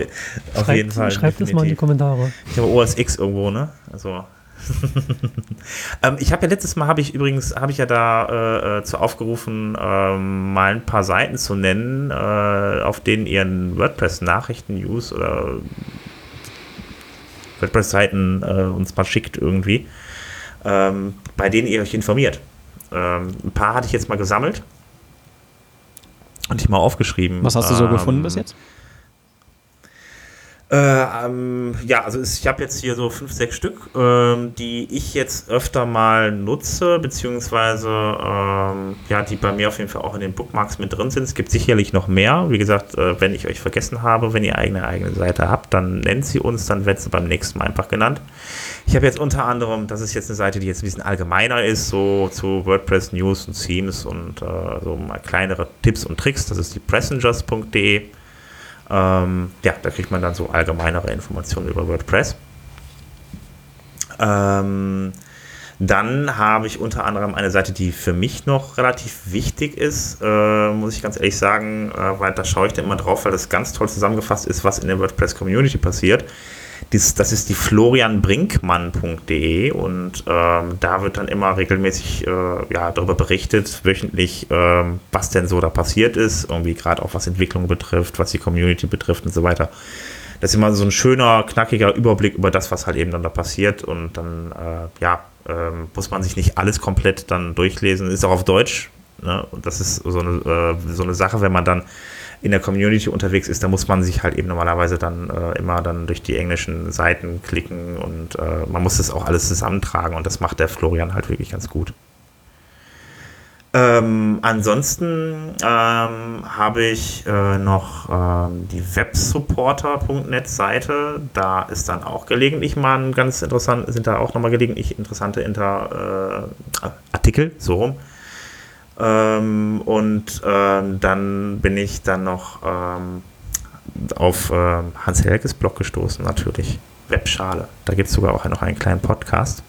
auf schreibt, jeden Fall. Schreibt das mal in die Kommentare. Ich habe OS X irgendwo, ne? Also. ähm, ich habe ja letztes Mal habe ich übrigens habe ich ja da äh, äh, zu aufgerufen, äh, mal ein paar Seiten zu nennen, äh, auf denen ihr WordPress Nachrichten, News oder WordPress Seiten äh, uns mal schickt irgendwie, ähm, bei denen ihr euch informiert. Ähm, ein paar hatte ich jetzt mal gesammelt und ich mal aufgeschrieben. Was hast du so ähm, gefunden bis jetzt? Äh, ähm, ja, also ich habe jetzt hier so fünf, sechs Stück, ähm, die ich jetzt öfter mal nutze, beziehungsweise ähm, ja, die bei mir auf jeden Fall auch in den Bookmarks mit drin sind. Es gibt sicherlich noch mehr. Wie gesagt, äh, wenn ich euch vergessen habe, wenn ihr eigene eigene Seite habt, dann nennt sie uns, dann wird sie beim nächsten Mal einfach genannt. Ich habe jetzt unter anderem, das ist jetzt eine Seite, die jetzt ein bisschen allgemeiner ist, so zu WordPress News und Themes und äh, so mal kleinere Tipps und Tricks. Das ist die passengers.de. Ähm, ja, da kriegt man dann so allgemeinere Informationen über WordPress. Ähm, dann habe ich unter anderem eine Seite, die für mich noch relativ wichtig ist, äh, muss ich ganz ehrlich sagen, äh, weil da schaue ich dann immer drauf, weil das ganz toll zusammengefasst ist, was in der WordPress-Community passiert. Dies, das ist die florianbrinkmann.de und ähm, da wird dann immer regelmäßig äh, ja, darüber berichtet, wöchentlich, ähm, was denn so da passiert ist, irgendwie gerade auch was Entwicklung betrifft, was die Community betrifft und so weiter. Das ist immer so ein schöner, knackiger Überblick über das, was halt eben dann da passiert und dann, äh, ja, ähm, muss man sich nicht alles komplett dann durchlesen, ist auch auf Deutsch. Ne? Und das ist so eine, äh, so eine Sache, wenn man dann in der Community unterwegs ist, da muss man sich halt eben normalerweise dann äh, immer dann durch die englischen Seiten klicken und äh, man muss das auch alles zusammentragen und das macht der Florian halt wirklich ganz gut. Ähm, ansonsten ähm, habe ich äh, noch ähm, die websupporter.net Seite. Da ist dann auch gelegentlich mal ein ganz interessant, sind da auch nochmal gelegentlich interessante Inter, äh, Artikel, so rum. Ähm, und ähm, dann bin ich dann noch ähm, auf äh, Hans Helges Blog gestoßen, natürlich. Webschale. Da gibt es sogar auch noch einen kleinen Podcast.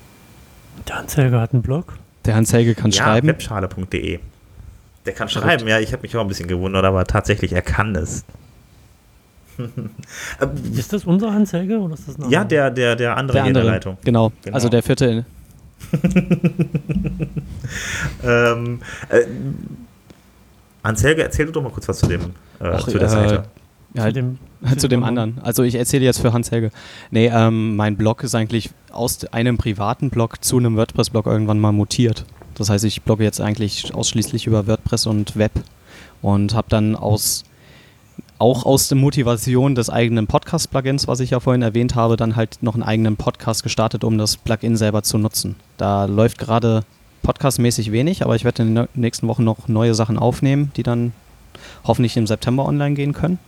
Der Hans Helge hat einen Blog. Der Hans Helge kann ja, schreiben. Webschale.de. Der kann schreiben, ja. Ich habe mich auch ein bisschen gewundert, aber tatsächlich, er kann es. ist das unser Hans Helge oder ist das ein Ja, der, der, der andere, der andere in der Leitung. Genau. genau. Also der vierte ähm, äh, Ansel, erzähl doch mal kurz was zu dem äh, Ach, zu der äh, Seite. Ja, zu dem, zu dem anderen. Also ich erzähle jetzt für Hans Helge. Nee, ähm, mein Blog ist eigentlich aus einem privaten Blog zu einem WordPress-Blog irgendwann mal mutiert. Das heißt, ich blogge jetzt eigentlich ausschließlich über WordPress und Web und habe dann aus auch aus der Motivation des eigenen Podcast-Plugins, was ich ja vorhin erwähnt habe, dann halt noch einen eigenen Podcast gestartet, um das Plugin selber zu nutzen. Da läuft gerade podcastmäßig wenig, aber ich werde in den nächsten Wochen noch neue Sachen aufnehmen, die dann hoffentlich im September online gehen können.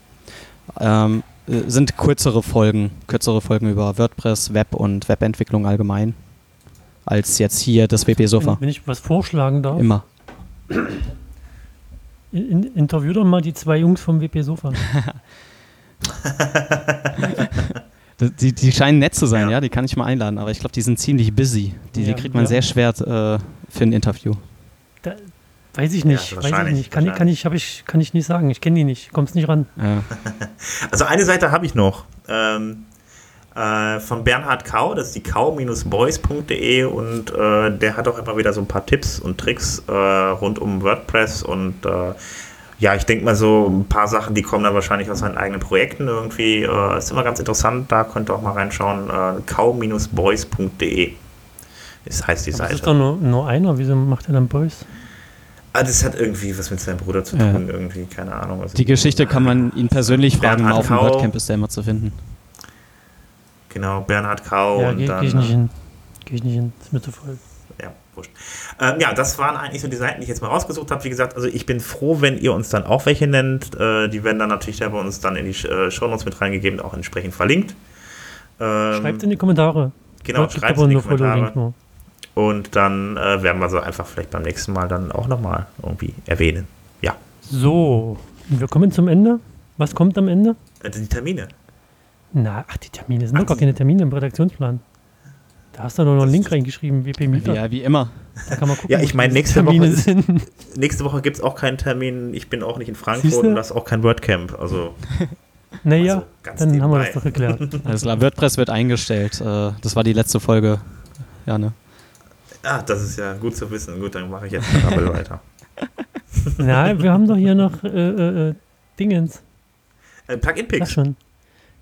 Ähm, äh, sind kürzere Folgen, kürzere Folgen über WordPress, Web und Webentwicklung allgemein, als jetzt hier das WP-Sofa. Wenn ich was vorschlagen darf. Immer. In, interview doch mal die zwei Jungs vom WP Sofa. die, die scheinen nett zu sein, ja. ja. die kann ich mal einladen, aber ich glaube, die sind ziemlich busy. Die, ja, die kriegt man ja. sehr schwer äh, für ein Interview. Da, weiß ich nicht, weiß ich nicht. Kann, kann, ich, ich, kann ich nicht sagen. Ich kenne die nicht, kommst nicht ran. Also eine Seite habe ich noch. Ähm, äh, von Bernhard Kau, das ist die kau-boys.de und äh, der hat auch immer wieder so ein paar Tipps und Tricks äh, rund um WordPress und äh, ja, ich denke mal so ein paar Sachen, die kommen dann wahrscheinlich aus seinen eigenen Projekten irgendwie. Äh, ist immer ganz interessant, da könnt ihr auch mal reinschauen. Äh, kau-boys.de das heißt die Aber Seite. Das ist doch nur, nur einer, wieso macht er dann Boys? Ah, das hat irgendwie was mit seinem Bruder zu tun, irgendwie, keine Ahnung. die Geschichte kann man ihn persönlich fragen, auf dem WordCamp ist er immer zu finden. Genau, Bernhard Kau. Ja, gehe geh ich nicht hin. Gehe ich nicht hin, ist mir zu voll. Ja. wurscht. Ähm, ja, das waren eigentlich so die Seiten, die ich jetzt mal rausgesucht habe. Wie gesagt, also ich bin froh, wenn ihr uns dann auch welche nennt. Äh, die werden dann natürlich da bei uns dann in die äh, Shownotes mit reingegeben, auch entsprechend verlinkt. Ähm, schreibt in die Kommentare. Genau, schreibt in die Kommentare. Und dann äh, werden wir so einfach vielleicht beim nächsten Mal dann auch nochmal irgendwie erwähnen. Ja. So, wir kommen zum Ende. Was kommt am Ende? Äh, die Termine. Na, ach, die Termine sind ach, doch gar keine Termine im Redaktionsplan. Da hast du doch noch einen Link reingeschrieben, WP Mieter. Ja, wie immer. Da kann man gucken, ja, ich meine, nächste Woche, nächste Woche gibt es auch keinen Termin. Ich bin auch nicht in Frankfurt Siehste? und das ist auch kein WordCamp. Also, naja, also dann haben wir das doch geklärt. Alles klar, WordPress wird eingestellt. Äh, das war die letzte Folge. Ja, ne? Ah, das ist ja gut zu wissen. Gut, dann mache ich jetzt mal weiter. Ja, wir haben doch hier noch äh, äh, äh Dingens. Äh, Plugin-Picks. schon.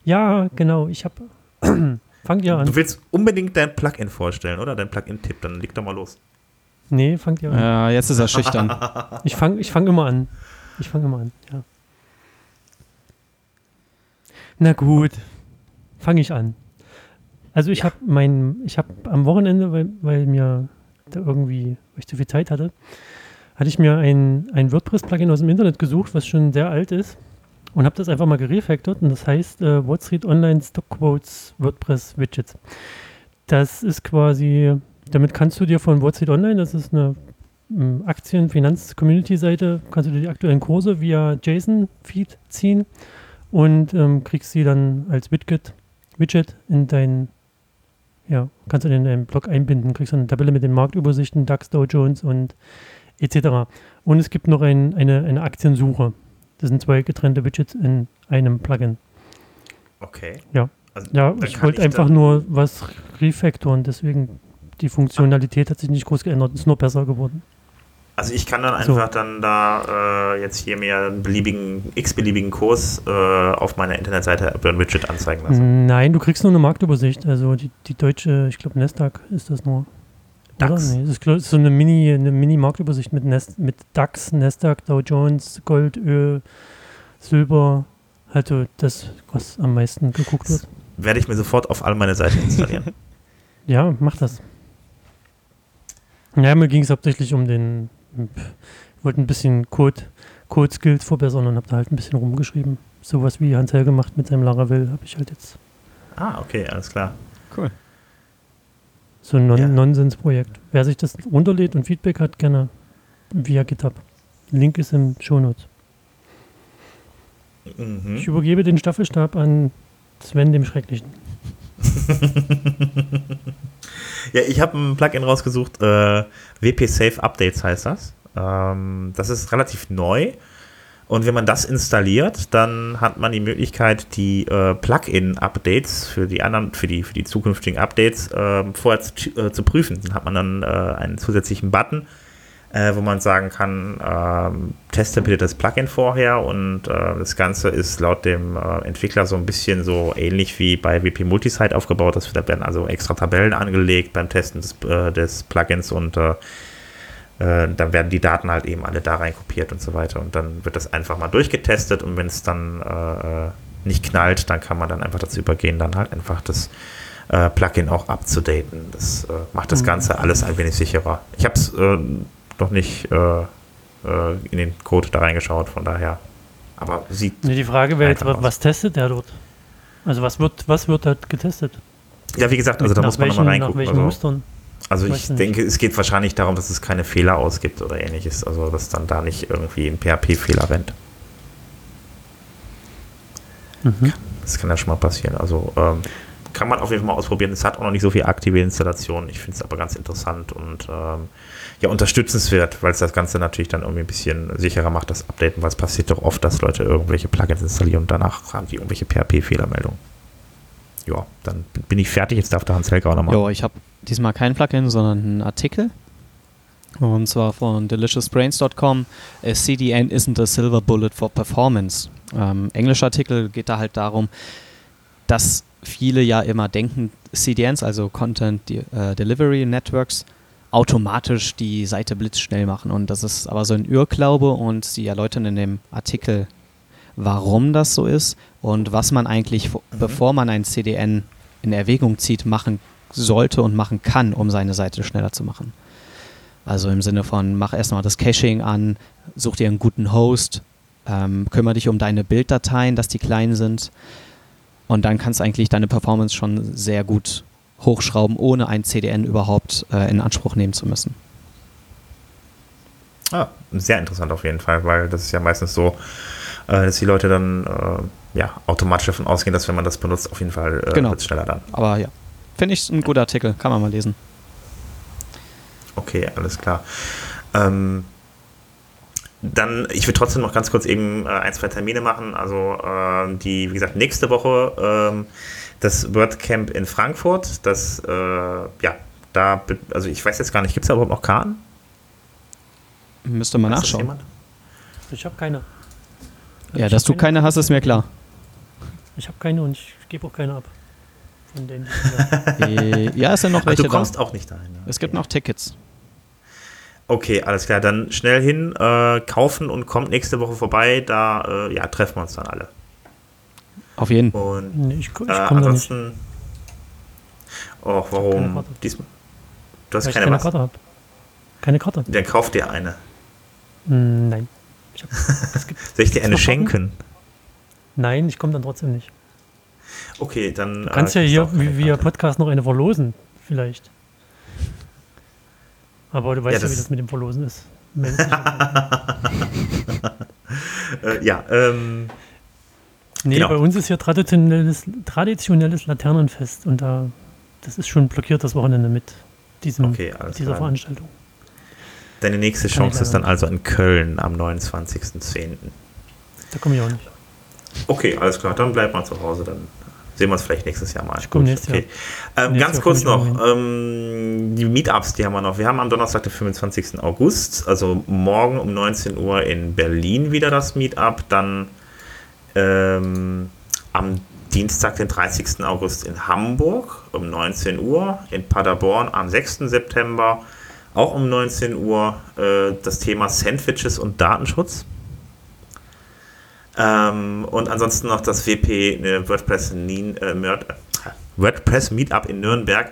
Ja, genau. Ich habe Fangt ihr an. Du willst unbedingt dein Plugin vorstellen, oder? Dein Plugin-Tipp, dann leg doch mal los. Nee, fangt ihr an. Ja, jetzt ist er schüchtern. ich fange ich fang immer an. Ich fange immer an, ja. Na gut, fange ich an. Also ich ja. habe mein, ich habe am Wochenende, weil, weil mir da irgendwie, weil ich zu viel Zeit hatte, hatte ich mir ein, ein WordPress-Plugin aus dem Internet gesucht, was schon sehr alt ist und habe das einfach mal gerefactored und das heißt äh, WordStreet Online Stock Quotes WordPress Widgets. Das ist quasi, damit kannst du dir von WordStreet Online, das ist eine ähm, Aktien-Finanz-Community-Seite, kannst du dir die aktuellen Kurse via JSON-Feed ziehen und ähm, kriegst sie dann als Widget, Widget in dein, ja, kannst du in deinen Blog einbinden, kriegst dann eine Tabelle mit den Marktübersichten, DAX, Dow Jones und etc. Und es gibt noch ein, eine, eine Aktiensuche. Das sind zwei getrennte Widgets in einem Plugin. Okay. Ja. Also, ja, ich wollte einfach nur was refactoren, deswegen die Funktionalität hat sich nicht groß geändert, ist nur besser geworden. Also ich kann dann einfach so. dann da äh, jetzt hier mir einen beliebigen, x-beliebigen Kurs äh, auf meiner Internetseite über ein Widget anzeigen lassen. Nein, du kriegst nur eine Marktübersicht. Also die, die deutsche, ich glaube Nasdaq ist das nur. DAX? Nee, das ist so eine Mini, eine Mini-Marktübersicht mit, Nest, mit DAX, Nasdaq, Dow Jones, Gold, Öl, Silber. Also das, was am meisten geguckt wird. Werde ich mir sofort auf all meine Seiten installieren. ja, mach das. Ja, mir ging es hauptsächlich um den, ich wollte ein bisschen Code, Code Skills verbessern und habe da halt ein bisschen rumgeschrieben. Sowas wie Hans Hell gemacht mit seinem Laravel habe ich halt jetzt. Ah, okay, alles klar. Cool. So ein Non ja. Nonsensprojekt. Wer sich das runterlädt und Feedback hat, gerne via GitHub. Link ist im Shownotes. Mhm. Ich übergebe den Staffelstab an Sven dem Schrecklichen. ja, ich habe ein Plugin rausgesucht. Äh, WP Safe Updates heißt das. Ähm, das ist relativ neu. Und wenn man das installiert, dann hat man die Möglichkeit, die äh, Plugin-Updates für die anderen, für die, für die zukünftigen Updates äh, vorher zu, äh, zu, prüfen. Dann hat man dann äh, einen zusätzlichen Button, äh, wo man sagen kann, ähm, teste bitte das Plugin vorher und äh, das Ganze ist laut dem Entwickler so ein bisschen so ähnlich wie bei WP Multisite aufgebaut. Da werden also extra Tabellen angelegt beim Testen des, des Plugins und äh, dann werden die Daten halt eben alle da rein kopiert und so weiter. Und dann wird das einfach mal durchgetestet und wenn es dann äh, nicht knallt, dann kann man dann einfach dazu übergehen, dann halt einfach das äh, Plugin auch abzudaten. Das äh, macht das mhm. Ganze alles ein wenig sicherer. Ich habe es äh, noch nicht in den Code da reingeschaut, von daher. Aber sieht. Nee, die Frage wäre jetzt, was, testet der dort? Also was wird, was wird dort getestet? Ja, wie gesagt, also da muss man nochmal reingucken. Nach welchen also, Mustern? Also ich denke, es geht wahrscheinlich darum, dass es keine Fehler ausgibt oder ähnliches. Also dass dann da nicht irgendwie ein PHP-Fehler rennt. Mhm. Das kann ja schon mal passieren. Also ähm, kann man auf jeden Fall mal ausprobieren. Es hat auch noch nicht so viel aktive Installationen. Ich finde es aber ganz interessant und ähm, ja, unterstützenswert, weil es das Ganze natürlich dann irgendwie ein bisschen sicherer macht, das Updaten, weil es passiert doch oft, dass Leute irgendwelche Plugins installieren und danach haben die irgendwelche PHP-Fehlermeldungen. Ja, dann bin ich fertig. Jetzt darf der Hans Helga auch nochmal. Ja, ich habe diesmal kein Plugin, sondern einen Artikel. Und zwar von deliciousbrains.com. A CDN isn't a silver bullet for performance. Ähm, englischer Artikel geht da halt darum, dass viele ja immer denken, CDNs, also Content De äh, Delivery Networks, automatisch die Seite blitzschnell machen. Und das ist aber so ein Irrglaube und sie erläutern in dem Artikel, warum das so ist und was man eigentlich, mhm. bevor man ein CDN in Erwägung zieht, machen sollte und machen kann, um seine Seite schneller zu machen. Also im Sinne von, mach erstmal das Caching an, such dir einen guten Host, ähm, kümmere dich um deine Bilddateien, dass die klein sind. Und dann kannst du eigentlich deine Performance schon sehr gut hochschrauben, ohne ein CDN überhaupt äh, in Anspruch nehmen zu müssen. Ah, sehr interessant auf jeden Fall, weil das ist ja meistens so, äh, dass die Leute dann äh, ja, automatisch davon ausgehen, dass wenn man das benutzt, auf jeden Fall äh, Genau. wird es schneller dann. Aber ja, finde ich ein guter Artikel, kann man mal lesen. Okay, alles klar. Ähm, dann, ich will trotzdem noch ganz kurz eben äh, ein, zwei Termine machen. Also ähm, die, wie gesagt, nächste Woche ähm, das WordCamp in Frankfurt. Das, äh, ja, da, also ich weiß jetzt gar nicht, gibt es da überhaupt noch Karten? Müsste man nachschauen. jemand? Ich habe keine. Ja, Ich dass du keine hast, ist mir klar. Ich habe keine und ich gebe auch keine ab. Von ich Äh, ja, es sind noch Ach, welche du da. kommst auch nicht dahin. ja. Es gibt Okay. noch Tickets. Okay, alles klar. Dann schnell hin, äh, kaufen und kommt nächste Woche vorbei. Da äh, ja, treffen wir uns dann alle. Auf jeden. Und nee, ich, ich äh, komme da nicht. ansonsten. Oh, Keine warum? Diesmal. Du hast Weil ich keine, keine? Karte habe. Keine Karte. Dann kauf dir eine. Hm, nein. Ich hab, Soll ich dir eine schenken? nein, ich komme dann trotzdem nicht. Okay, dann. Du kannst ja hier wie- via Podcast noch eine verlosen, vielleicht. Aber du weißt Ja, ja, wie das- das mit dem Verlosen ist. Äh, ja, ähm, nee, Genau. bei uns ist hier traditionelles, traditionelles Laternenfest und da das ist schon blockiert das Wochenende mit diesem, okay, alles dieser klar. Veranstaltung. Deine nächste Chance ist dann also in Köln am 29.10. Da komme ich auch nicht. Okay, alles klar, dann bleib mal zu Hause, dann sehen wir uns vielleicht nächstes Jahr mal. Ich komm Gut, nächstes okay. Ähm, Nächstes ganz Jahr kurz noch, ähm, die Meetups, die haben wir noch. Wir haben am Donnerstag, den 25. August, also morgen um 19 Uhr in Berlin wieder das Meetup, dann ähm, am Dienstag, den 30. August in Hamburg um 19 Uhr, in Paderborn am 6. September auch um 19 Uhr äh, das Thema Sandwiches und Datenschutz. Ähm, und ansonsten noch das WP ne, WordPress, Nien, äh, Mörd- äh, WordPress Meetup in Nürnberg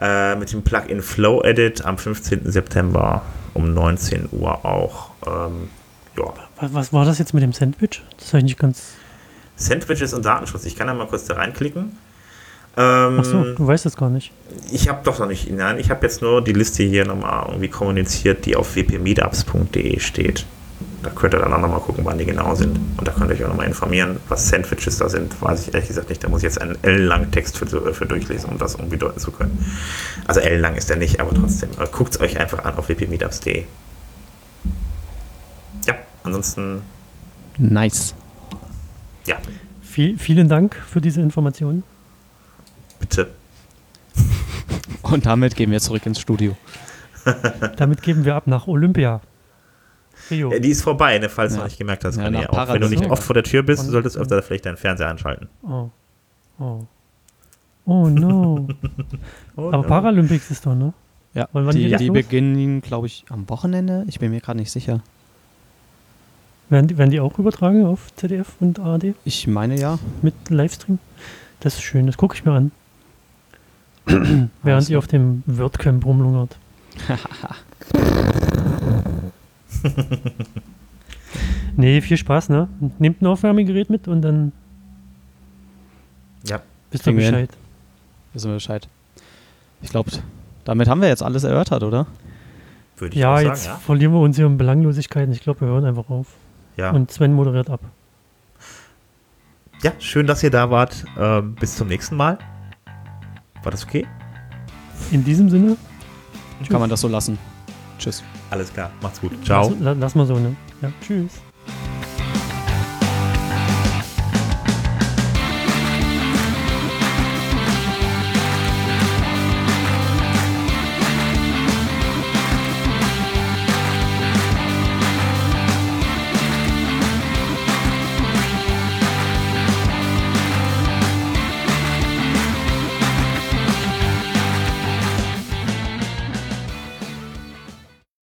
äh, mit dem Plugin Flow Edit am 15. September um 19 Uhr auch. Ähm, ja. Was, war das jetzt mit dem Sandwich? Das habe ich nicht ganz. Sandwiches und Datenschutz. Ich kann da mal kurz da reinklicken. Ähm, Ach so, du weißt das gar nicht. Ich habe doch noch nicht, nein, ich habe jetzt nur die Liste hier nochmal irgendwie kommuniziert, die auf wpmeetups.de steht. Da könnt ihr dann auch nochmal gucken, wann die genau sind. Und da könnt ihr euch auch nochmal informieren, was Sandwiches da sind. Weiß ich ehrlich gesagt nicht. Da muss ich jetzt einen ellenlangen Text für, für durchlesen, um das irgendwie deuten zu können. Also ellenlang ist der nicht, aber trotzdem. Guckt es euch einfach an auf wpmeetups.de. Ja, ansonsten, Nice. ja, Viel, vielen Dank für diese Informationen. bitte. Und damit gehen wir zurück ins Studio. Damit geben wir ab nach Olympia. Rio. Ja, die ist vorbei, ne, falls du Ja. noch nicht gemerkt hast. Ja, nach auch wenn du nicht oft vor der Tür bist, Und- solltest du öfter vielleicht deinen Fernseher anschalten. Oh. Oh. Oh no. Oh, Aber no. Paralympics ist doch, ne? Ja, Und wann die, geht das die los? beginnen, glaube ich, am Wochenende. Ich bin mir gerade nicht sicher. Werden die, werden die auch übertragen auf ZDF und ARD Ich meine ja. mit Livestream? Das ist schön, das gucke ich mir an. Während Alles ihr auf dem WordCamp rumlungert. nee, viel Spaß, ne? Nehmt ein Aufwärmegerät mit und dann Ja, wisst ihr Kriegen wir hin. Bescheid. Wissen wir Bescheid. Ich glaube, damit haben wir jetzt alles erörtert, oder? würde ich Ja, auch jetzt sagen, verlieren wir uns hier in Belanglosigkeiten. Ich glaube, wir hören einfach auf. ja. Ja. Und Sven moderiert ab. ja, schön, dass ihr da wart. Ähm, bis zum nächsten Mal. War das okay? In diesem Sinne, Kann man das so lassen. Tschüss. Alles klar, macht's gut. Ciao. lass, lass mal so, ne? Ja, tschüss.